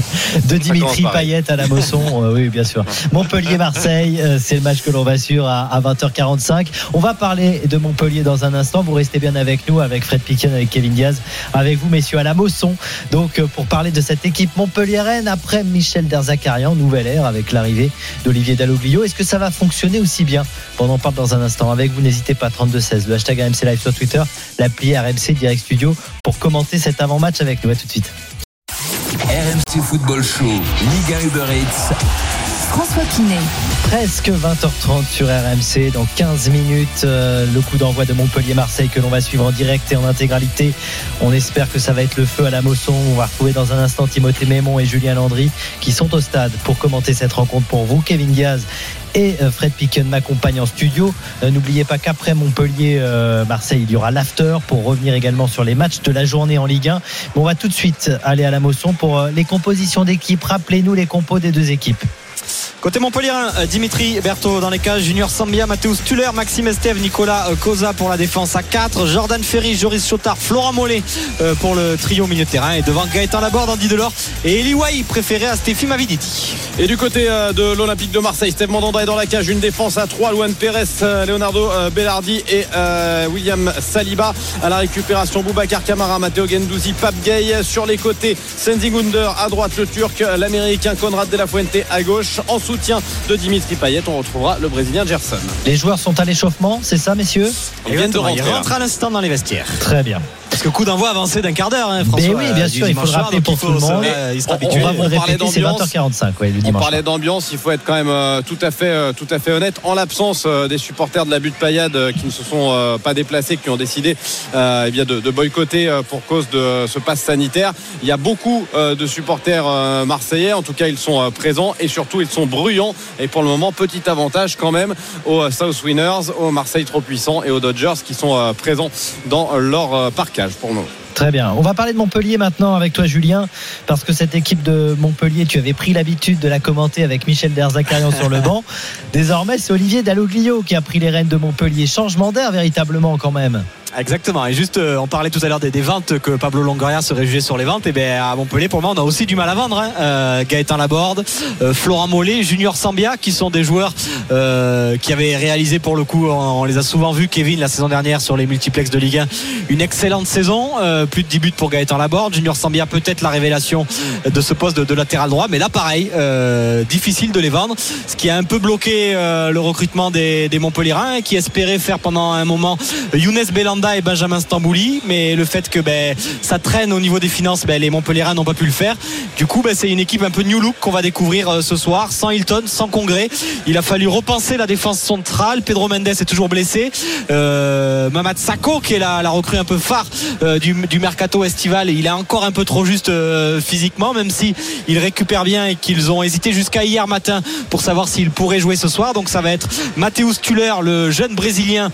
de Dimitri. Payet à la Mosson. Euh, oui, bien sûr. Montpellier-Marseille, euh, c'est le match que l'on va suivre à, à 20h45. On va parler de Montpellier dans un instant. Vous restez bien avec nous, avec Fred Piquen, avec Kevin Diaz, avec vous, messieurs, à la Mosson. Donc, pour parler de cette équipe Montpellier-Rennes après Michel Derzakarian, nouvelle ère avec l'arrivée d'Olivier Dalloglio. Est-ce que ça va fonctionner aussi bien? On en parle dans un instant avec vous. N'hésitez pas, 32-16, le hashtag RMC Live sur Twitter, l'appli RMC Direct Studio pour commenter cet avant-match avec nous. À tout de suite. RMC Football Show, Ligue 1 Uber Eats. François Pinet. Presque 20h30 sur RMC. Dans 15 minutes, euh, le coup d'envoi de Montpellier-Marseille que l'on va suivre en direct et en intégralité. On espère que ça va être le feu à la Mosson. On va retrouver dans un instant Timothée Mémon et Julien Landry qui sont au stade pour commenter cette rencontre pour vous. Kevin Diaz et euh, Fred Picken m'accompagnent en studio. Euh, N'oubliez pas qu'après Montpellier-Marseille, il y aura l'after pour revenir également sur les matchs de la journée en Ligue 1. Mais on va tout de suite aller à la Mosson pour les compositions d'équipe. Rappelez-nous les compos des deux équipes. Côté Montpellier, euh, Dimitri Berthaud dans les cages, Junior Sambia, Mathéus Tuller, Maxime Estève, Nicolas euh, Cosa pour la défense à 4, Jordan Ferry, Joris Chotard, Florent Mollet euh, pour le trio milieu de terrain. Et devant Gaëtan Laborde, Andy Delors et Eli Way préféré à Stéphie Maviditi. Et du côté de l'Olympique de Marseille, Steve Mandanda est dans la cage, une défense à 3, Luan Pérez, Leonardo Bellardi et William Saliba. À la récupération, Boubacar Kamara, Matteo Gendouzi, Pape Gay sur les côtés, Senzing Under à droite, le Turc, l'Américain Conrad De La Fuente à gauche, soutien de Dimitri Payet, on retrouvera le Brésilien Gerson. Les joueurs sont à l'échauffement, c'est ça, messieurs? Ils viennent de rentrer. là. rentre à l'instant dans les vestiaires. Très bien. Parce que coup d'envoi avancé d'un quart d'heure, hein, François. Mais oui, bien euh, sûr, il faut le rappeler pour tout le se- monde. il sera On- va vous répéter, c'est d'ambiance. 20h45, ouais, le On dimanche. parlait d'ambiance, il faut être quand même euh, tout à fait, euh, tout à fait honnête. En l'absence euh, des supporters de la butte paillade euh, qui ne se sont euh, pas déplacés, qui ont décidé euh, eh bien de, de boycotter euh, pour cause de ce pass sanitaire, il y a beaucoup euh, de supporters euh, marseillais. En tout cas, ils sont euh, présents et surtout ils sont bruyants. Et pour le moment, petit avantage quand même aux euh, South Winners, aux Marseille trop puissants et aux Dodgers qui sont euh, présents dans leur euh, pour. Très bien. On va parler de Montpellier maintenant avec toi, Julien, parce que cette équipe de Montpellier, tu avais pris l'habitude de la commenter avec Michel Derzakarian sur le banc. Désormais, c'est Olivier Dalloglio qui a pris les rênes de Montpellier. Changement d'air véritablement quand même. Exactement. Et juste, euh, on parlait tout à l'heure des, des ventes que Pablo Longoria serait jugé sur les ventes. Et bien à Montpellier, pour moment, on a aussi du mal à vendre. hein. Euh, Gaëtan Laborde, euh, Florent Mollet, Junior Sambia, qui sont des joueurs euh, qui avaient réalisé pour le coup, on, les a souvent vus, Kevin, la saison dernière sur les multiplex de Ligue 1, une excellente saison. Euh, plus de 10 buts pour Gaëtan Laborde. Junior Sambia, peut-être la révélation de ce poste de, de latéral droit. Mais là, pareil, euh, difficile de les vendre. Ce qui a un peu bloqué le recrutement des, des Montpellierins, qui espéraient faire pendant un moment Younes Et Benjamin Stambouli. Mais le fait que ben, ça traîne au niveau des finances, ben, les Montpellierins n'ont pas pu le faire. Du coup, ben, c'est une équipe un peu new look qu'on va découvrir euh, ce soir, sans Hilton, sans Congrès. Il a fallu repenser la défense centrale. Pedro Mendes est toujours blessé. Euh, Mamad Sako, qui est la, recrue un peu phare euh, du, mercato estival, il est encore un peu trop juste euh, physiquement, même si il récupère bien et qu'ils ont hésité jusqu'à hier matin pour savoir s'il pourrait jouer ce soir. Donc ça va être Matheus Tuller, le jeune brésilien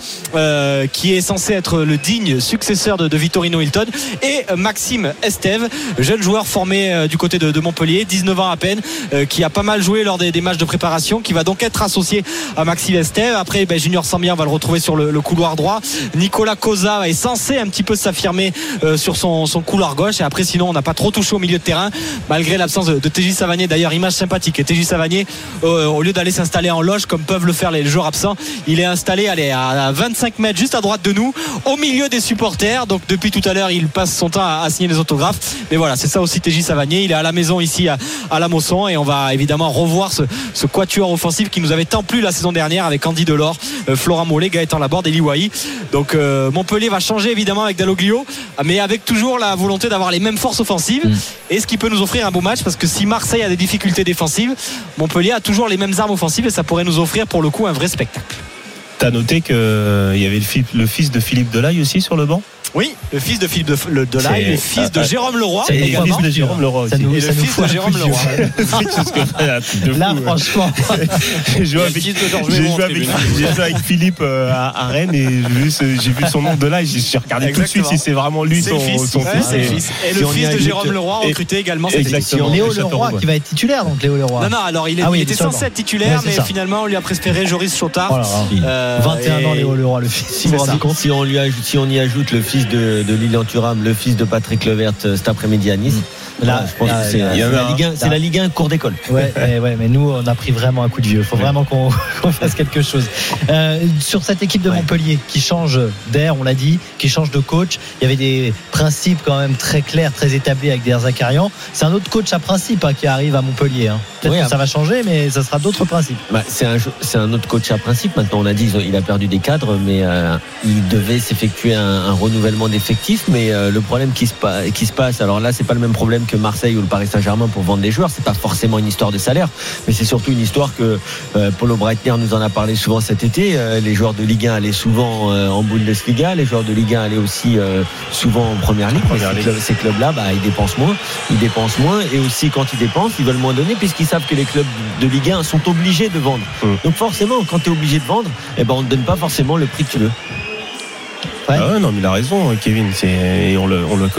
qui est censé être le digne successeur de, de Vitorino Hilton, et Maxime Esteve, jeune joueur formé euh, du côté de, Montpellier, 19 ans à peine, euh, qui a pas mal joué lors des, matchs de préparation, qui va donc être associé à Maxime Esteve. Après, ben, Junior Sambia, on va le retrouver sur le, couloir droit. Nicolas Cosa est censé un petit peu s'affirmer euh, sur son, couloir gauche. Et après, sinon, on n'a pas trop touché au milieu de terrain, malgré l'absence de, de TJ Savanier. D'ailleurs, image sympathique. Et TJ Savanier, au lieu d'aller s'installer en loge, comme peuvent le faire les joueurs absents, il est installé à 25 mètres juste à droite de nous, au milieu des supporters. Donc, depuis tout à l'heure, il passe son temps à, à signer les autographes. Mais voilà, c'est ça aussi TJ Savanier. Il est à la maison ici à, à la Mosson. Et on va évidemment revoir ce, ce quatuor offensif qui nous avait tant plu la saison dernière avec Andy Delors, euh, Florent Mollet, Gaëtan Laborde et Liwaï. Donc euh, Montpellier va changer évidemment avec Dalloglio, mais avec toujours la volonté d'avoir les mêmes forces offensives. Et ce qui peut nous offrir un beau match parce que si Marseille a des difficultés défensives, Montpellier a toujours les mêmes armes offensives et ça pourrait nous offrir pour le coup un vrai spectacle. T'as noté qu'il y avait le fils de Philippe Delaye aussi sur le banc? Oui, le fils de Philippe de, le, le fils de Jérôme Leroy. c'est le fils de Jérôme Leroy Ça nous, Et le fils de Jérôme Leroy. Là, franchement, J'ai joué avec, Philippe euh, à, Rennes et j'ai vu, son nom de et j'ai regardé tout de suite si c'est vraiment lui son, fils. Et- le fils de Jérôme Leroy recruté également. Exactement. Léo Leroy qui va être titulaire, donc Léo Leroy. Non, non, alors il, Ah était censé être titulaire, mais finalement on lui a préféré Joris Chotard. Oh là là. Euh, 21 ans, Léo Leroy, le fils. Si on y ajoute le fils de, de Lilian Thuram, le fils de Patrick Levert euh, cet après-midi à Nice, là, Là, je pense là, que c'est la. Ligue 1 c'est la Ligue 1 cours d'école. Ouais, mais, ouais, mais nous, on a pris vraiment un coup de vieux. Il faut vraiment qu'on fasse quelque chose. Euh, sur cette équipe de. Montpellier qui change d'air, on l'a dit, qui change de coach, il y avait des principes quand même très clairs, très établis avec Der Zakarian. C'est un autre coach à principe hein, qui arrive à Montpellier. hein. Peut-être que ah. ça va changer, mais ça sera d'autres principes. Bah, c'est un, c'est un autre coach à principe. Maintenant, on a dit il a perdu des cadres, mais euh, il devait s'effectuer un, un renouvellement d'effectifs. Mais euh, le problème qui se, qui se passe, alors là, c'est pas le même problème que Marseille ou le Paris Saint-Germain pour vendre des joueurs. C'est pas forcément une histoire de salaire, mais c'est surtout une histoire que euh, Paulo Breitner nous en a parlé souvent cet été. Euh, les joueurs de Ligue 1 allaient souvent euh, en Bundesliga, les joueurs de Ligue 1 allaient aussi souvent en Première Ligue. Première ces, Ligue. clubs, ces clubs-là, bah, ils dépensent moins, ils dépensent moins, et aussi quand ils dépensent, ils veulent moins donner puisqu'ils savent que les clubs de Ligue 1 sont obligés de vendre. Mm. Donc forcément, quand tu es obligé de vendre, eh ben on ne donne pas forcément le prix que tu veux. Ouais. Ah ouais, non, mais il a raison, hein, Kevin. C'est, et on, le, on, le,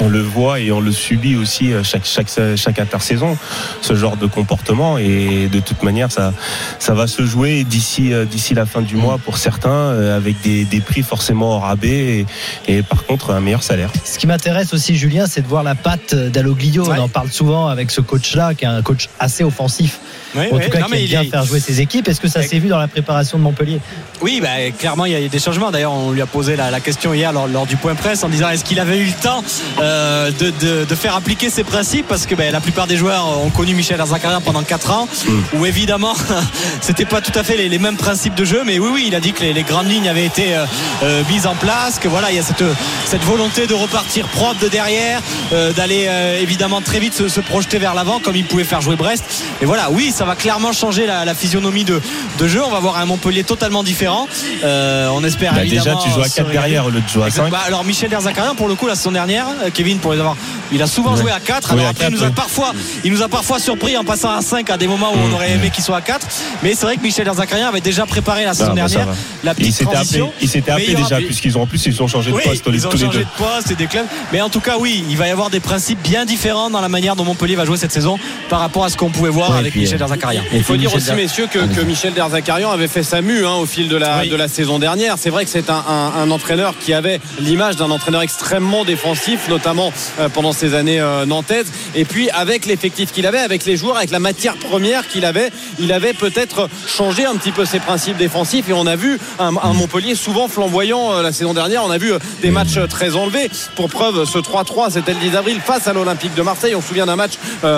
on le voit et on le subit aussi euh, chaque, chaque, chaque intersaison, ce genre de comportement. Et de toute manière, ça, ça va se jouer d'ici, euh, d'ici la fin du mois pour certains, euh, avec des, des prix forcément au rabais et, et par contre un meilleur salaire. Ce qui m'intéresse aussi, Julien, c'est de voir la patte d'Aloglio. Ouais. On en parle souvent avec ce coach-là, qui est un coach assez offensif. Oui, en oui. tout cas Non, qui aime bien est- faire jouer ses équipes. Est-ce que ça s'est vu dans la préparation de Montpellier? Oui, bah, clairement, il y a eu des changements. D'ailleurs, on lui a posé la, la question hier lors, lors du point presse en disant est-ce qu'il avait eu le temps euh, de, de- de faire appliquer ses principes? Parce que ben, la plupart des joueurs ont connu Michel Arzakaria pendant 4 ans, où évidemment, c'était pas tout à fait les, les mêmes principes de jeu. Mais oui, oui, il a dit que les, les grandes lignes avaient été euh, euh, mises en place, que voilà, il y a cette, cette volonté de repartir propre de derrière, euh, d'aller euh, évidemment très vite se, se projeter vers l'avant, comme il pouvait faire jouer Brest. Et voilà, oui, ça va clairement changer la, la physionomie de, de jeu. On va voir un Montpellier totalement différent. Euh, on espère Bah, évidemment. déjà, tu joues à se 4 régaler. derrière au lieu de jouer à Exact. 5. Bah, alors Michel Derzakarian pour le coup la saison dernière euh, Kevin pour les avoir il a souvent joué à 4 Oui, alors après il 4, nous a oui. parfois il nous a parfois surpris en passant à 5 à des moments où on aurait aimé qu'il soit à 4 mais c'est vrai que Michel Derzakarian avait déjà préparé la saison Ah, bah, ça dernière la Il petite s'était appelé, transition il s'était Mais appelé il y aura déjà, puisqu'ils ont en plus ils ont changé de oui, poste tous les, ils ont changé deux. de poste et des clubs. Mais en tout cas, oui, il va y avoir des principes bien différents dans la manière dont Montpellier va jouer cette saison par rapport à ce qu'on pouvait voir Ouais, avec puis, Michel euh, Derzakarian. Il faut dire Michel aussi, messieurs, que, que Michel Derzakarian avait fait sa mue hein, au fil de la, Oui. de la saison dernière. C'est vrai que c'est un, un- un entraîneur qui avait l'image d'un entraîneur extrêmement défensif, notamment euh, pendant ces années euh, nantaises. Et puis, avec l'effectif qu'il avait, avec les joueurs, avec la matière première qu'il avait, il avait peut-être changé un petit peu ses principes défensifs. Et on a vu un, un Montpellier souvent flamboyant euh, la saison dernière. On a vu euh, des matchs euh, très enlevés. Pour preuve, ce 3-3, c'était le 10 avril face à l'Olympique de Marseille. On se souvient d'un match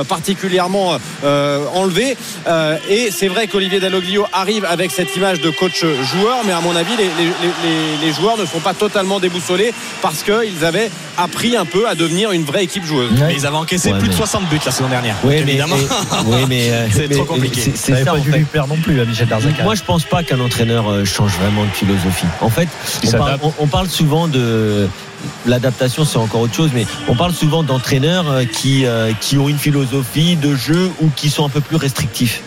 particulièrement enlevé. Euh, et c'est vrai qu'Olivier Dalloglio arrive avec cette image de coach joueur, mais à mon avis, les, les- les- les joueurs ne sont pas totalement déboussolés parce qu'ils avaient appris un peu à devenir une vraie équipe joueuse. Mais ils avaient encaissé Ouais, plus de mais- 60 buts la saison dernière. Oui, mais, évidemment. mais- oui, mais, euh, C'est mais- trop compliqué. c'est- pas dû lui non plus à Michel Derzakarian. Moi, je pense pas qu'un entraîneur euh, change vraiment de philosophie. En fait, Il on parle, s'adapte. on- on parle souvent de l'adaptation, c'est encore autre chose, mais on parle souvent d'entraîneurs euh, qui euh, qui ont une philosophie de jeu ou qui sont un peu plus restrictifs.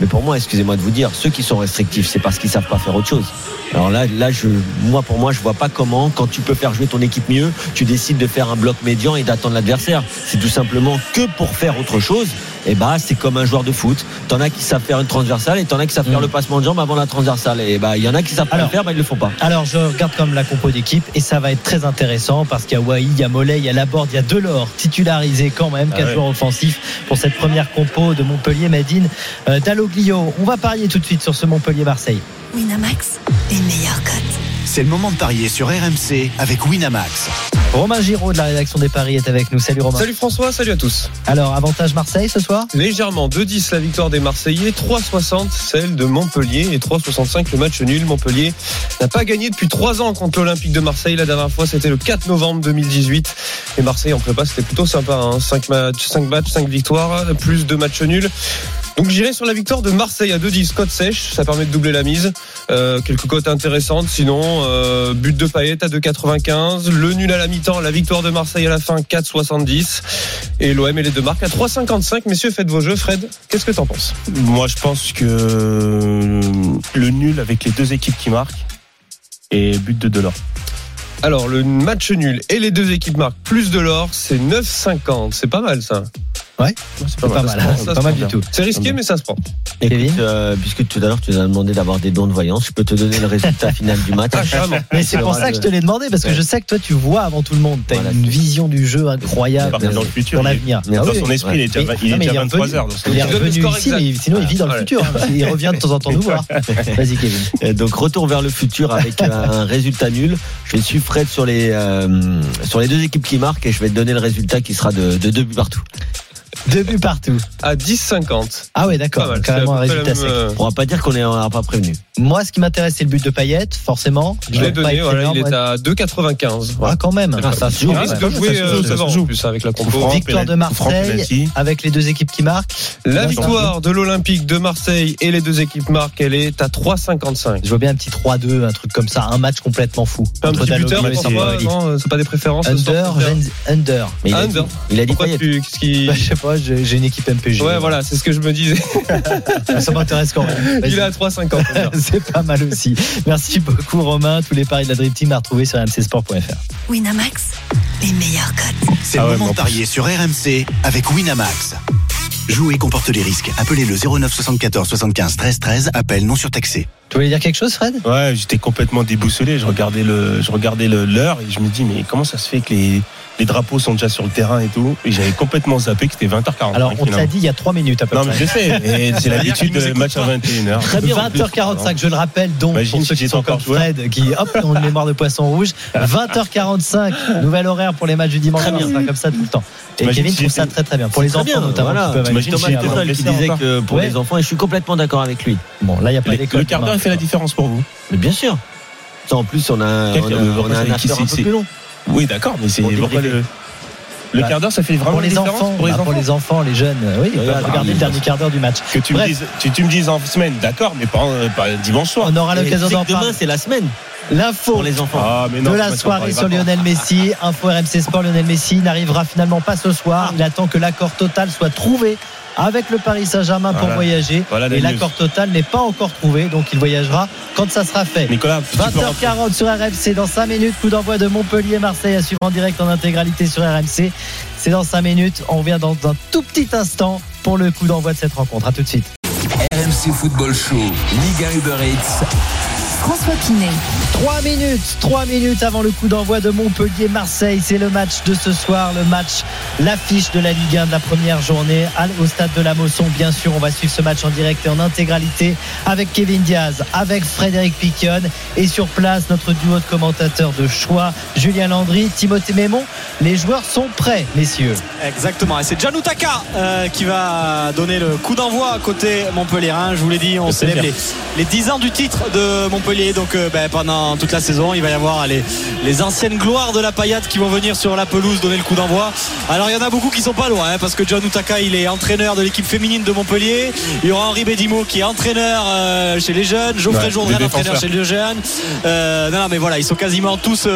Mais pour moi, excusez-moi de vous dire, ceux qui sont restrictifs, c'est parce qu'ils savent pas faire autre chose. Alors là, là, moi, pour moi, je vois pas comment, quand tu peux faire jouer ton équipe mieux, tu décides de faire un bloc médian et d'attendre l'adversaire. C'est tout simplement que pour faire autre chose. Et bah, c'est comme un joueur de foot. T'en as qui savent faire une transversale et t'en as qui savent faire Mm. le passement de jambes avant la transversale. Et bah, il y en a qui savent pas le faire, bah, ils le font pas. Alors, je regarde comme la compo d'équipe et ça va être très intéressant parce qu'il y a Wai, il y a Mollet, il y a Laborde, il y a Delors titularisé quand même, Ah quatre ouais. joueurs offensifs pour cette première compo de Montpellier, Madine, euh, Dalloglio. On va parier tout de suite sur ce Montpellier-Marseille. Winamax, les meilleurs cotes. C'est le moment de parier sur RMC avec Winamax. Romain Giraud de la rédaction des paris est avec nous. Salut Romain. Salut François, salut à tous. Alors, avantage Marseille ce soir? Légèrement 2-10 la victoire des Marseillais, 3-60 celle de Montpellier et 3-65 le match nul. Montpellier n'a pas gagné depuis 3 ans contre l'Olympique de Marseille. La dernière fois c'était le 4 novembre 2018. Et Marseille en prépa c'était plutôt sympa. Hein. 5 matchs, 5 matchs, 5 victoires, plus de matchs nuls. Donc j'irai sur la victoire de Marseille à 2-10, cote sèche, ça permet de doubler la mise. Euh, quelques cotes intéressantes, sinon euh, but de Payet à 2,95, le nul à la mi-temps, la victoire de Marseille à la fin 4,70 et l'OM et les deux marques à 3,55. Messieurs, faites vos jeux. Fred, qu'est-ce que t'en penses? Moi, je pense que le nul avec les deux équipes qui marquent et but de Delors. Alors le match nul et les deux équipes marquent plus de l'or, c'est 9,50. C'est pas mal ça. Ouais, c'est pas mal, ça se prend, ça pas mal prend du tout. C'est risqué mais ça se prend. Kevin Écoute, euh, puisque tout à l'heure tu nous as demandé d'avoir des dons de voyance, je peux te donner le résultat final du match. Ah. Mais c'est pour ça que je te l'ai demandé parce que je sais que toi tu vois avant tout le monde. Tu as Voilà. une vision du jeu incroyable dans le futur. l'avenir. Ah oui, son esprit, il est déjà, Mais- il est déjà il est 23 revenu. heures. Il est revenu score ici, mais sinon il vit dans le futur. hein. Il revient de temps en temps nous voir. Vas-y Kevin. Euh, Donc retour vers le futur avec euh, un résultat nul. Je vais suivre Fred sur les euh, sur les deux équipes qui marquent et je vais te donner le résultat qui sera de, de deux buts partout. Deux buts partout. À 10,50. Ah ouais, d'accord. Carrément un résultat même, sec. euh, On va pas dire qu'on n'a pas prévenu. Moi, ce qui m'intéresse, c'est le but de Payet, forcément. Je l'ai donné, voilà, énorme, il est ouais. à 2,95. Ah, quand même. Ah, ça se joue. Ça se joue, euh, joue. plus avec la compo. Franck, Victoire de Marseille avec les deux équipes qui marquent. La victoire de l'Olympique de Marseille et les deux équipes marquent, elle est à 3,55. Je vois bien un petit 3-2, un truc comme ça, un match complètement fou. Un petit buteur, non, c'est pas des préférences. Under, Under. Il, a Under. dit, il a dit Pourquoi Payet. qu'est-ce. Bah, je sais pas, j'ai j'ai une équipe MPG. Ouais, voilà, c'est ce que je me disais. Ça m'intéresse quand même. Il est à 3,50. Under. C'est pas mal aussi. Merci beaucoup Romain. Tous les paris de la Dream Team à retrouver sur mcsport.fr. Winamax, les meilleurs cotes. C'est Ah le ouais, moment de parier sur RMC avec Winamax. Jouer comporte les risques. Appelez le 09 74 75 13 13. Appel non surtaxé. Tu voulais dire quelque chose, Fred? Ouais, j'étais complètement déboussolé. Je regardais le, je regardais le- l'heure et je me dis mais comment ça se fait que les, les drapeaux sont déjà sur le terrain et tout? Et j'avais complètement zappé que c'était 20h45. Alors, on te l'a dit il y a 3 minutes à peu Non mais près. je sais, mais c'est l'habitude de match à 21h. Très bien. en plus. 20h45, je le rappelle donc Imagine pour ceux si qui sont comme. Fred qui hop ont une mémoire de poisson rouge 20h45 nouvel horaire pour les matchs du dimanche Très bien. ça sera comme ça tout le temps et Kevin trouve ça très très bien pour les Très enfants bien, notamment T'imagines Thomas qui disait que pour Ouais. les enfants, et je suis complètement d'accord avec lui. bon là il n'y a pas Le, d'école le quart d'heure il fait la différence pour vous. Mais bien sûr. Ça, en plus, on a, Quel on a, on un Qui after un peu plus long. Oui d'accord, mais c'est pourquoi le, le Bah, quart d'heure ça fait vraiment pour la les différence enfants pour les bah, enfants. pour les enfants les jeunes oui ils peuvent Regarde, regarder ah, le dernier quart d'heure du match Que tu me dises, tu, tu me dises en semaine, d'accord, mais pas, pas dimanche soir. on aura l'occasion d'en que Demain, parler c'est la semaine l'info pour les enfants. Ah, non, de c'est la soirée sur. Lionel Messi. Info RMC Sport, Lionel Messi n'arrivera finalement pas ce soir. Il attend que l'accord total soit trouvé avec le Paris Saint-Germain pour Voilà. voyager. Voilà et l'accord total n'est pas encore trouvé, donc il voyagera quand ça sera fait. Nicolas, tu peux rappeler- 20h40 sur RMC dans 5 minutes, coup d'envoi de Montpellier-Marseille à suivre en direct en intégralité sur RMC. C'est dans 5 minutes, on revient dans un tout petit instant pour le coup d'envoi de cette rencontre. A tout de suite. RMC Football Show, Liga Uber Eats. François Pinet. 3 minutes, 3 minutes avant le coup d'envoi de Montpellier-Marseille. C'est le match de ce soir, le match, l'affiche de la Ligue 1 de la première journée au stade de la Mosson. Bien sûr, on va suivre ce match en direct et en intégralité avec Kevin Diaz, avec Frédéric Piquion et sur place notre duo de commentateurs de choix, Julien Landry, Timothée Mémon. Les joueurs sont prêts, messieurs. Exactement. Et c'est Janu Taka euh, qui va donner le coup d'envoi côté Montpellier. Je vous l'ai dit, on célèbre les, les 10 ans du titre de Montpellier. Donc euh, ben, pendant toute la saison, il va y avoir les, les anciennes gloires de la paillade qui vont venir sur la pelouse donner le coup d'envoi. Alors il y en a beaucoup qui sont pas loin hein, parce que John Utaka il est entraîneur de l'équipe féminine de Montpellier. Il y aura Henri Bédimo qui est entraîneur euh, chez les jeunes. Geoffrey Ouais, Jourdain entraîneur chez les jeunes. Euh, non, non mais voilà ils sont quasiment tous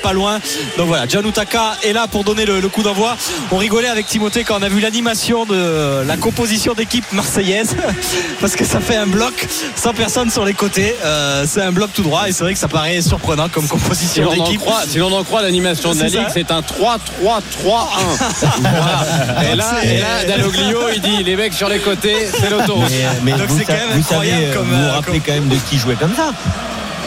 pas loin. Donc voilà John Utaka est là pour donner le, le coup d'envoi. On rigolait avec Timothée quand on a vu l'animation de la composition d'équipe marseillaise parce que ça fait un bloc sans personne sur les côtés. Euh, c'est un bloc tout droit et c'est vrai que ça paraît surprenant comme Si composition d'équipe. croit, si l'on en croit l'animation de la. Ligue, c'est un 3-3-3-1. Voilà. Et là, et là, Dalloglio, il dit les mecs sur les côtés, c'est l'autoroute. Mais, euh, mais Donc vous, c'est quand même vous savez, incroyable euh, comme, vous vous euh, rappelez quand même de qui jouait comme ça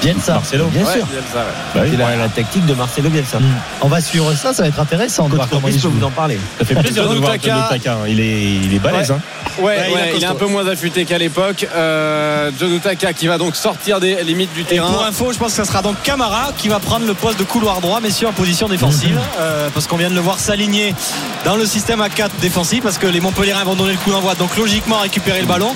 Bien ça. Marcelo. Bien Ouais, sûr. ça. Bah oui, C'est la, la tactique de Marcelo Bielsa. Mm. On va suivre ça, ça va être intéressant de voir comment il joue. vous en parler. Ça fait plaisir de John voir hein. Il est, il est balèze. Ouais. Hein. Ouais, Ouais, ouais, il est il est un peu moins affûté qu'à l'époque. Euh, John Utaka qui va donc sortir des limites du Et terrain. pour info, je pense que ce sera donc Camara qui va prendre le poste de couloir droit, messieurs, en position défensive. Euh, parce qu'on vient de le voir s'aligner dans le système à 4 défensif, parce que les Montpellierins vont donner le coup d'envoi, donc logiquement récupérer le ballon.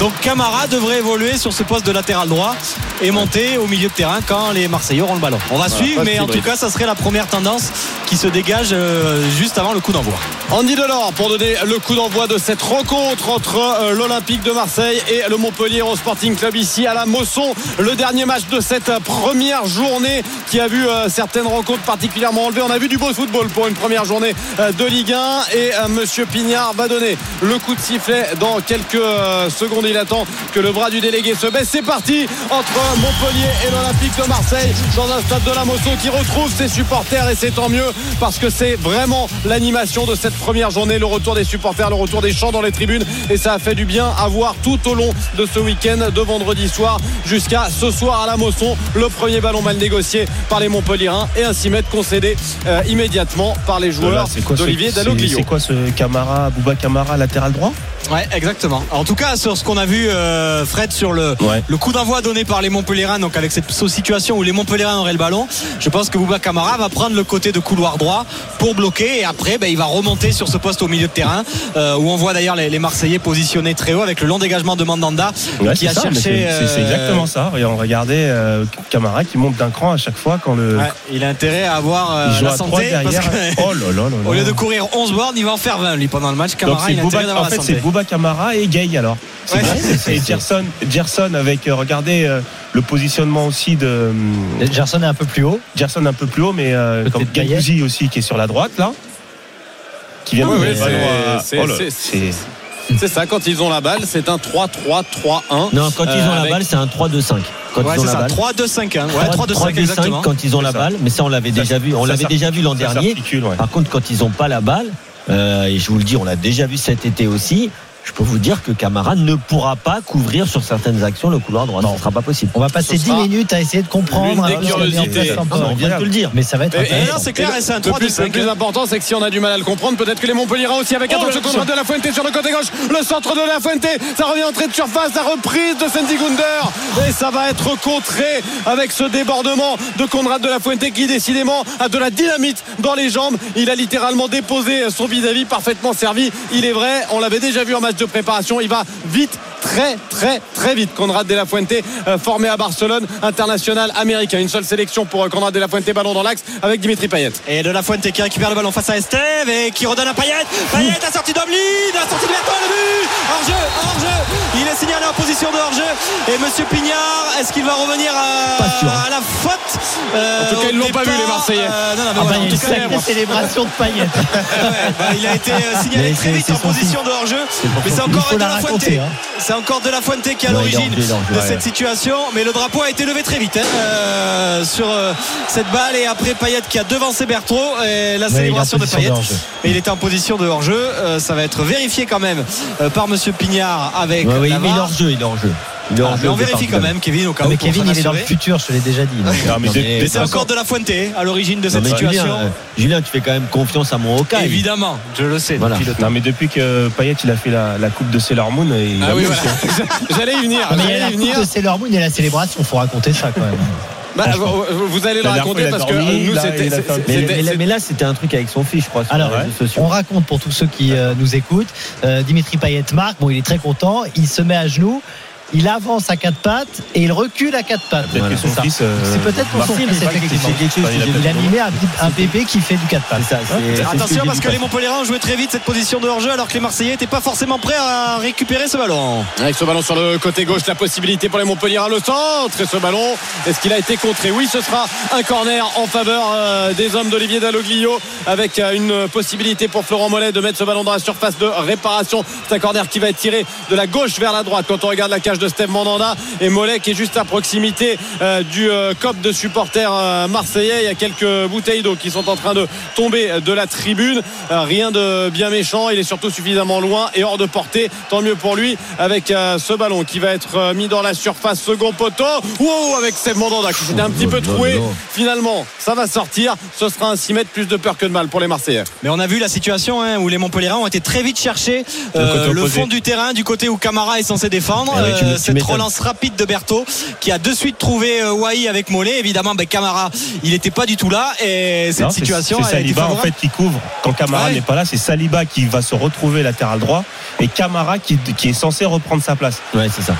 Donc Camara devrait évoluer sur ce poste de latéral droit et monter au milieu de terrain quand les Marseillais auront le ballon. On va suivre, mais en tout cas, ça serait la première tendance qui se dégage euh, juste avant le coup d'envoi. Andy Delors pour donner le coup d'envoi de cette rencontre entre euh, l'Olympique de Marseille et le Montpellier au Sporting Club ici à la Mosson. Le dernier match de cette euh, première journée qui a vu euh, certaines rencontres particulièrement enlevées. On a vu du beau football pour une première journée de Ligue 1 et Monsieur Pignard va donner le coup de sifflet dans quelques secondes. Il attend que le bras du délégué se baisse. C'est parti entre Montpellier et l'Olympique de Marseille dans un stade de la Mosson qui retrouve ses supporters et c'est tant mieux parce que c'est vraiment l'animation de cette première journée, le retour des supporters, le retour des chants dans les tribunes et ça a fait du bien à voir tout au long de ce week-end de vendredi soir jusqu'à ce soir à la Mosson. Le premier ballon mal négocié par les Montpellierins et un 6 mètres concédé euh, immédiatement par les joueurs d'Olivier c'est- Dalloglio. C'est quoi ce Camara, Bouba Camara, latéral droit? Ouais, exactement. En tout cas, sur ce qu'on a vu, euh, Fred, sur le, Ouais. le coup d'envoi donné par les Montpellierins, donc avec cette situation où les Montpellierins auraient le ballon, je pense que Bouba Camara va prendre le côté de couloir droit pour bloquer et après, ben, il va remonter sur ce poste au milieu de terrain euh, où on voit d'ailleurs les, les Marseillais positionnés très haut avec le long dégagement de Mandanda Ouais, qui c'est a ça, cherché. c'est- euh, exactement ça. Et on regardait euh, Camara qui monte d'un cran à chaque fois quand le. ouais, il a intérêt à avoir la à 3 santé parce derrière. que, Oh là là là là. au lieu de courir 11 bornes, il va en faire 20 lui pendant le match. Camara, il a Bouba, intérêt en la fait c'est. Bouba Camara et Gay alors. Ouais, c'est Gerson, Gerson avec regardez le positionnement aussi de hum, Gerson est un peu plus haut. Gerson un peu plus haut mais euh, comme. Gendouzi aussi qui est sur la droite là. Qui vient de c'est- à- c'est- oh c'est- c'est- ça, quand ils ont la balle, c'est un 3-3-3-1. Non, quand ils Euh, ont la avec- balle, c'est un 3-2-5. Quand Ouais, ils ont c'est la ça, balle. 3-2-5. hein. Ouais, 3-2-5 3-2-5 exactement. quand ils ont la ça. balle, mais ça on l'avait déjà vu, on l'avait déjà vu l'an dernier. ouais. Par contre, quand ils n'ont pas la balle, euh, et je vous le dis, on l'a déjà vu cet été aussi, je peux vous dire que Camara ne pourra pas couvrir sur certaines actions le couloir droit. Non. Ce sera pas possible. On va passer Ce 10 sera minutes à essayer de comprendre. des en curiosités. Non, on vient de te le dire. Mais ça va être c'est clair, et c'est un Le 3 de plus, le 5. plus important, c'est que si on a du mal à le comprendre, peut-être que les Montpellierins aussi, avec Oh, attention le- Conrad de la Fuente sur le côté gauche, le centre de la Fuente, ça revient entrée de surface, la reprise de Sandy Gunder, et ça va être contré avec ce débordement de Conrad de la Fuente qui décidément a de la dynamite dans les jambes. Il a littéralement déposé son vis-à-vis parfaitement servi. Il est vrai, on l'avait déjà vu en match de préparation, il va vite très très très vite Conrad de la Fuente euh, formé à Barcelone international américain une seule sélection pour euh, Conrad de la Fuente ballon dans l'axe avec Dimitri Payet Et de la Fuente qui récupère le ballon face à Esteve et qui redonne à Payet. Payet a sorti d'Omlin, a sorti de Bertrand, le but Hors-jeu, hors-jeu Il est signalé en position de hors-jeu. Et Monsieur Pignard, est-ce qu'il va revenir à, sûr. à la faute Euh, En tout cas, ils l'ont pas vu, les Marseillais. euh, non, non, mais Ah bah, voilà, en tout cas, célébration de. Ouais, bah, il a été euh, signalé très vite en position de hors-jeu. pour Mais c'est encore de la la Fuente. hein. C'est encore de la Fuente qui est à Ouais, l'origine hors-jeu, hors-jeu, de ouais. cette situation. Mais le drapeau a été levé très vite hein, euh, sur euh, cette balle. Et après Payet qui a devancé Berthaud. Et la Ouais, célébration de Payet. de hors-jeu. Et il était en position de hors-jeu. Euh, ça va être vérifié quand même par Monsieur Pignard avec la mais il est VAR. hors jeu, il est hors jeu. Il Ah, mais on vérifie quand même, Kevin, au cas Ah, Mais où. pour Kevin, il est dans le futur, je te l'ai déjà dit. donc. Non, mais mais- Mais c'est encore de la Fuente à l'origine de cette mais Julien, situation. euh, Julien, tu fais quand même confiance à mon Hawkeye. Évidemment, je le sais. Voilà. Non mais depuis que Payet il a fait la, la coupe de Sailor Moon et il ah a oui voilà j'allais y venir Ah, mais il y j'allais a la coupe venir de Sailor Moon et la célébration, faut raconter ça quand même. Bah, Franchement. vous, allez le raconter il parce que dormi, euh, nous c'était il Mais, mais là, mais c'était un truc avec son fils, je crois, Alors, sociaux. On raconte pour tous ceux qui euh, nous écoutent. Euh, Dimitri Payet marque. Bon, il est très content. Il se met à genoux. Il avance à quatre pattes et il recule à quatre pattes. Peut-être Voilà, que son c'est ça. fils. euh, C'est peut-être pour son fils, effectivement. il a mimé un, bébé qui fait du quatre pattes. Ça, que Attention parce que les passer. Montpellierins ont joué très vite cette position de hors-jeu alors que les Marseillais n'étaient pas forcément prêts à récupérer ce ballon. Avec ce ballon sur le côté gauche, la possibilité pour les Montpellier à le centre. Et ce ballon, est-ce qu'il a été contré? Oui, ce sera un corner en faveur euh, des hommes d'Olivier Dalloglio avec euh, une possibilité pour Florent Mollet de mettre ce ballon dans la surface de réparation. C'est un corner qui va être tiré de la gauche vers la droite quand on regarde la cage de Steve Mandanda et Mollet qui est juste à proximité euh, du euh, COP de supporters euh, marseillais. Il y a quelques bouteilles d'eau qui sont en train de tomber de la tribune. Rien de bien méchant. Il est surtout suffisamment loin et hors de portée. Tant mieux pour lui avec ce ballon qui va être mis dans la surface second poteau. Wow, avec Steve Mandanda qui s'était un petit peu troué. Finalement, ça va sortir. Ce sera un 6 mètres plus de peur que de mal pour les Marseillais. Mais on a vu la situation hein, où les Montpellierins ont été très vite chercher euh, côté le fond du terrain, du côté où Camara est censé défendre. Tu Euh, cette relance rapide de Berthaud qui a de suite trouvé euh, Wai avec Mollet. Évidemment, ben, Camara, il n'était pas du tout là. Et cette Non, situation, c'est Saliba en fait qui couvre quand Camara Ouais. n'est pas là c'est Saliba qui va se retrouver latéral droit et Camara qui, qui est censé reprendre sa place Ouais, c'est ça.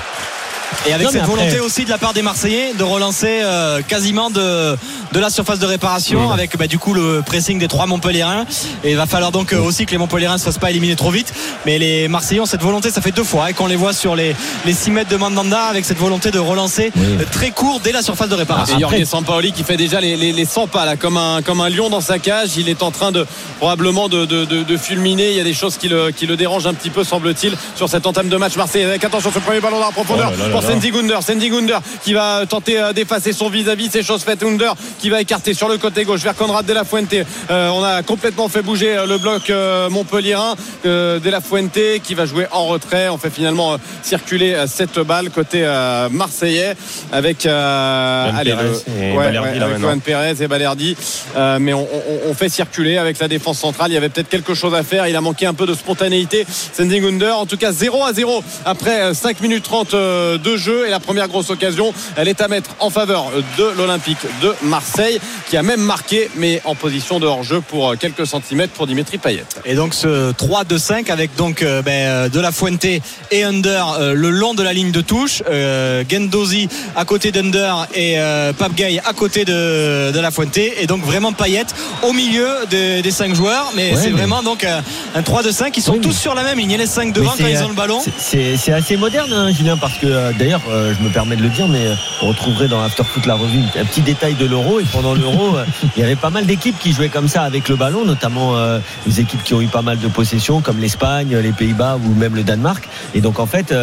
Et avec Non, cette après- volonté aussi de la part des Marseillais de relancer euh, quasiment de, de la surface de réparation avec bah, du coup le pressing des trois Montpellierins. Et il va falloir donc euh, aussi que les Montpellierins ne se fassent pas éliminer trop vite. Mais les Marseillais ont cette volonté, ça fait deux fois et qu'on les voit sur les, les 6 mètres de Mandanda avec cette volonté de relancer Oui. euh, très court dès la surface de Et réparation. Jorge Sampaoli qui fait déjà les, les, les 100 pas là, comme un, comme un lion dans sa cage. Il est en train de probablement de, de, de, de fulminer. Il y a des choses qui le, qui le dérangent un petit peu, semble-t-il, sur cette entame de match Marseille. Avec attention, ce premier ballon dans la profondeur Oh là là pour Sandy Gunder. Sandy Gunder qui va tenter euh, d'effacer son vis-à-vis. C'est chose faite. Gunder qui va écarter sur le côté gauche vers Conrad De La Fuente. Euh, on a complètement fait bouger euh, le bloc euh, montpellierin. Euh, De La Fuente qui va jouer en retrait. On fait finalement circuler cette balle côté marseillais avec Juan allez, le- avec. Juan Perez et Balerdi. Mais on, on- on fait circuler avec la défense centrale. Il y avait peut-être quelque chose à faire. Il a manqué un peu de spontanéité. Sandy Gunder, en tout cas 0 à 0 après euh, 5 minutes 30 euh, de jeu. Et la première grosse occasion, elle est à mettre en faveur de l'Olympique de Marseille, qui a même marqué, mais en position de hors-jeu pour euh, quelques centimètres pour Dimitri Payet. Et donc ce 3-2-5 avec donc euh, ben, euh, De La Fuente et Under euh, le long de la ligne de touche. Euh, Gendozi à côté d'Under et euh, Pape Gay à côté de, de La Fuente. Et donc vraiment Payet au milieu de- des 5 joueurs. Mais Ouais, c'est mais- vraiment donc un, un 3-2-5. Ils sont Oui, tous mais- sur la même ligne. Il y a les 5 devant quand ils ont le ballon. c'est- assez moderne, hein, Julien, parce que euh, d'ailleurs, euh, je me permets de le dire, mais euh, on retrouverait dans Afterfoot la revue un petit détail de l'Euro. Et pendant l'Euro, euh, il y avait pas mal d'équipes qui jouaient comme ça avec le ballon, notamment les équipes qui ont eu pas mal de possessions, comme l'Espagne, les Pays-Bas ou même le Danemark. Et donc en fait.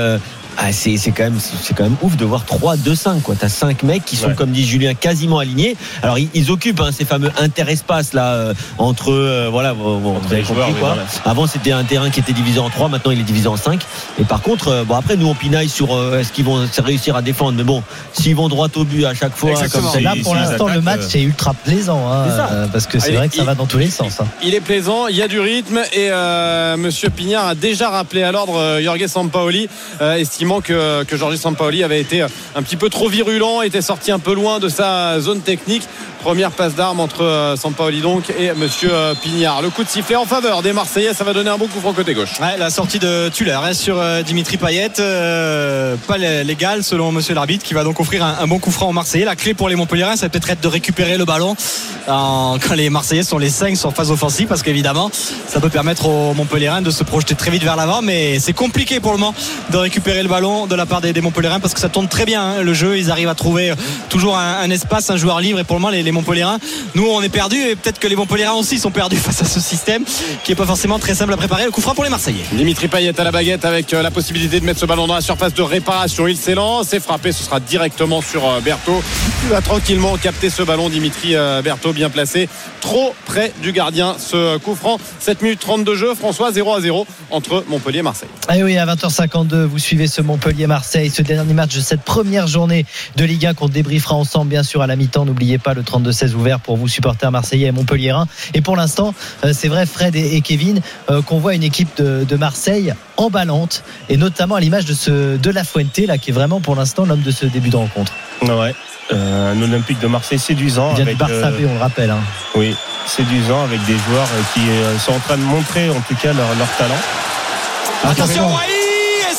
Ah, c'est c'est quand même c'est quand même ouf de voir 3 2 5 quoi. T'as 5 mecs qui sont Ouais. comme dit Julien quasiment alignés. Alors ils, ils occupent hein, ces fameux interespaces là euh, entre euh, voilà bon, bon, Entre vous avez joueurs, compris quoi. voilà. Avant c'était un terrain qui était divisé en 3, maintenant il est divisé en 5 et par contre euh, bon après nous on pinaille sur euh, est-ce qu'ils vont réussir à défendre mais bon s'ils vont droit au but à chaque fois Exactement. comme ça Là, pour l'instant, le match euh, est ultra plaisant, hein, C'est ça. euh, parce que c'est Allez, vrai que ça il- va dans tous les sens. hein. Il est plaisant, il y a du rythme et euh, Monsieur Pignard a déjà rappelé à l'ordre euh, Jorge Sampaoli, euh, que, que Jorge Sampaoli avait été un petit peu trop virulent, était sorti un peu loin de sa zone technique. Première passe d'armes entre euh, Sampaoli donc et Monsieur euh, Pignard. Le coup de sifflet en faveur des Marseillais, ça va donner un bon coup franc côté gauche. La sortie de Tuller hein, sur euh, Dimitri Payet, pas lé- légal selon Monsieur l'arbitre, qui va donc offrir un, bon coup franc aux Marseillais. La clé pour les Montpellierins, ça va peut-être être de récupérer le ballon quand les Marseillais sont les 5 sur phase offensive, parce qu'évidemment, ça peut permettre aux Montpellierins de se projeter très vite vers l'avant, mais c'est compliqué pour le moment de récupérer le ballon de la part des, Montpellierins, parce que ça tourne très bien hein, le jeu. Ils arrivent à trouver toujours un, un espace, un joueur libre, et pour le moment, les, les Montpellierins, nous, on est perdus, et peut-être que les Montpellierins aussi sont perdus face à ce système qui est pas forcément très simple à préparer. Le coup franc pour les Marseillais. Dimitri Payet à la baguette avec euh, la possibilité de mettre ce ballon dans la surface de réparation. Il s'élance, c'est frappé, ce sera directement sur euh, Berthaud. Il va tranquillement capter ce ballon, Dimitri euh, Berthaud bien placé, trop près du gardien ce coup franc. 7 minutes 30 de jeu, François 0 à 0 entre Montpellier et Marseille. Et Eh oui, à 20h52, vous suivez ce Montpellier-Marseille, ce dernier match de cette première journée de Ligue 1 qu'on débriefera ensemble, bien sûr, à la mi-temps. N'oubliez pas le 32-16 ouvert pour vous, supporters marseillais et montpelliérains. Et pour l'instant, euh, c'est vrai, Fred et Kevin, euh, qu'on voit une équipe de, de Marseille emballante, et notamment à l'image de ce de La Fuente, là, qui est vraiment pour l'instant l'homme de ce début de rencontre. Ouais. Euh, un Olympique de Marseille séduisant. Il vient du avec, Barça euh, B, on le rappelle. hein. Oui, séduisant avec des joueurs qui sont en train de montrer en tout cas leur, leur talent. Attention, Et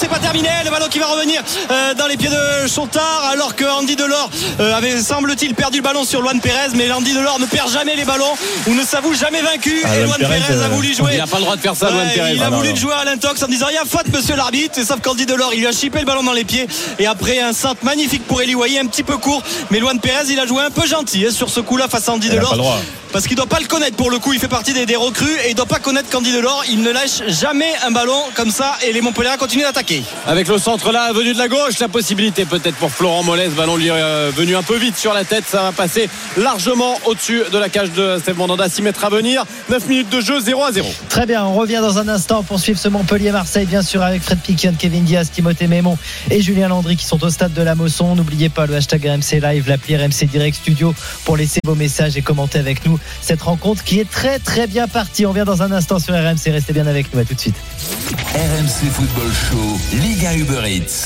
c'est pas terminé, le ballon qui va revenir euh, dans les pieds de Chontard alors que Andy Delors euh, avait semble-t-il perdu le ballon sur Luan Pérez mais Andy Delors ne perd jamais les ballons ou ne s'avoue jamais vaincu Ah, et Luan Pérez, Pérez a euh, voulu jouer Il n'a pas le droit de faire ça, Ouais, Luan Pérez. il a Ah, voulu non. jouer à l'intox en disant il y a faute monsieur l'arbitre et sauf qu'Andy Delors il lui a chippé le ballon dans les pieds et après un centre magnifique pour Eli Wahi un petit peu court mais Luan Pérez il a joué un peu gentil hein, sur ce coup là face à Andy Delors pas le droit. Parce qu'il doit pas le connaître pour le coup il fait partie des, des recrues et il doit pas connaître Candy Delors il ne lâche jamais un ballon comme ça et les Montpellier continuent d'attaquer Avec le centre là, venu de la gauche, la possibilité peut-être pour Florent Mollet. Ballon lui est euh, venu un peu vite sur la tête. Ça va passer largement au-dessus de la cage de Steve Mandanda. 6 mètres à venir. 9 minutes de jeu, 0 à 0. Très bien, on revient dans un instant pour suivre ce Montpellier-Marseille, bien sûr, avec Fred Piquion, Kevin Diaz, Timothée Mémon et Julien Landry qui sont au stade de la Mosson. N'oubliez pas le hashtag RMC Live, l'appli RMC Direct Studio pour laisser vos messages et commenter avec nous cette rencontre qui est très très bien partie. On vient dans un instant sur RMC, restez bien avec nous, à tout de suite. RMC Football Show, Liga Uber Eats.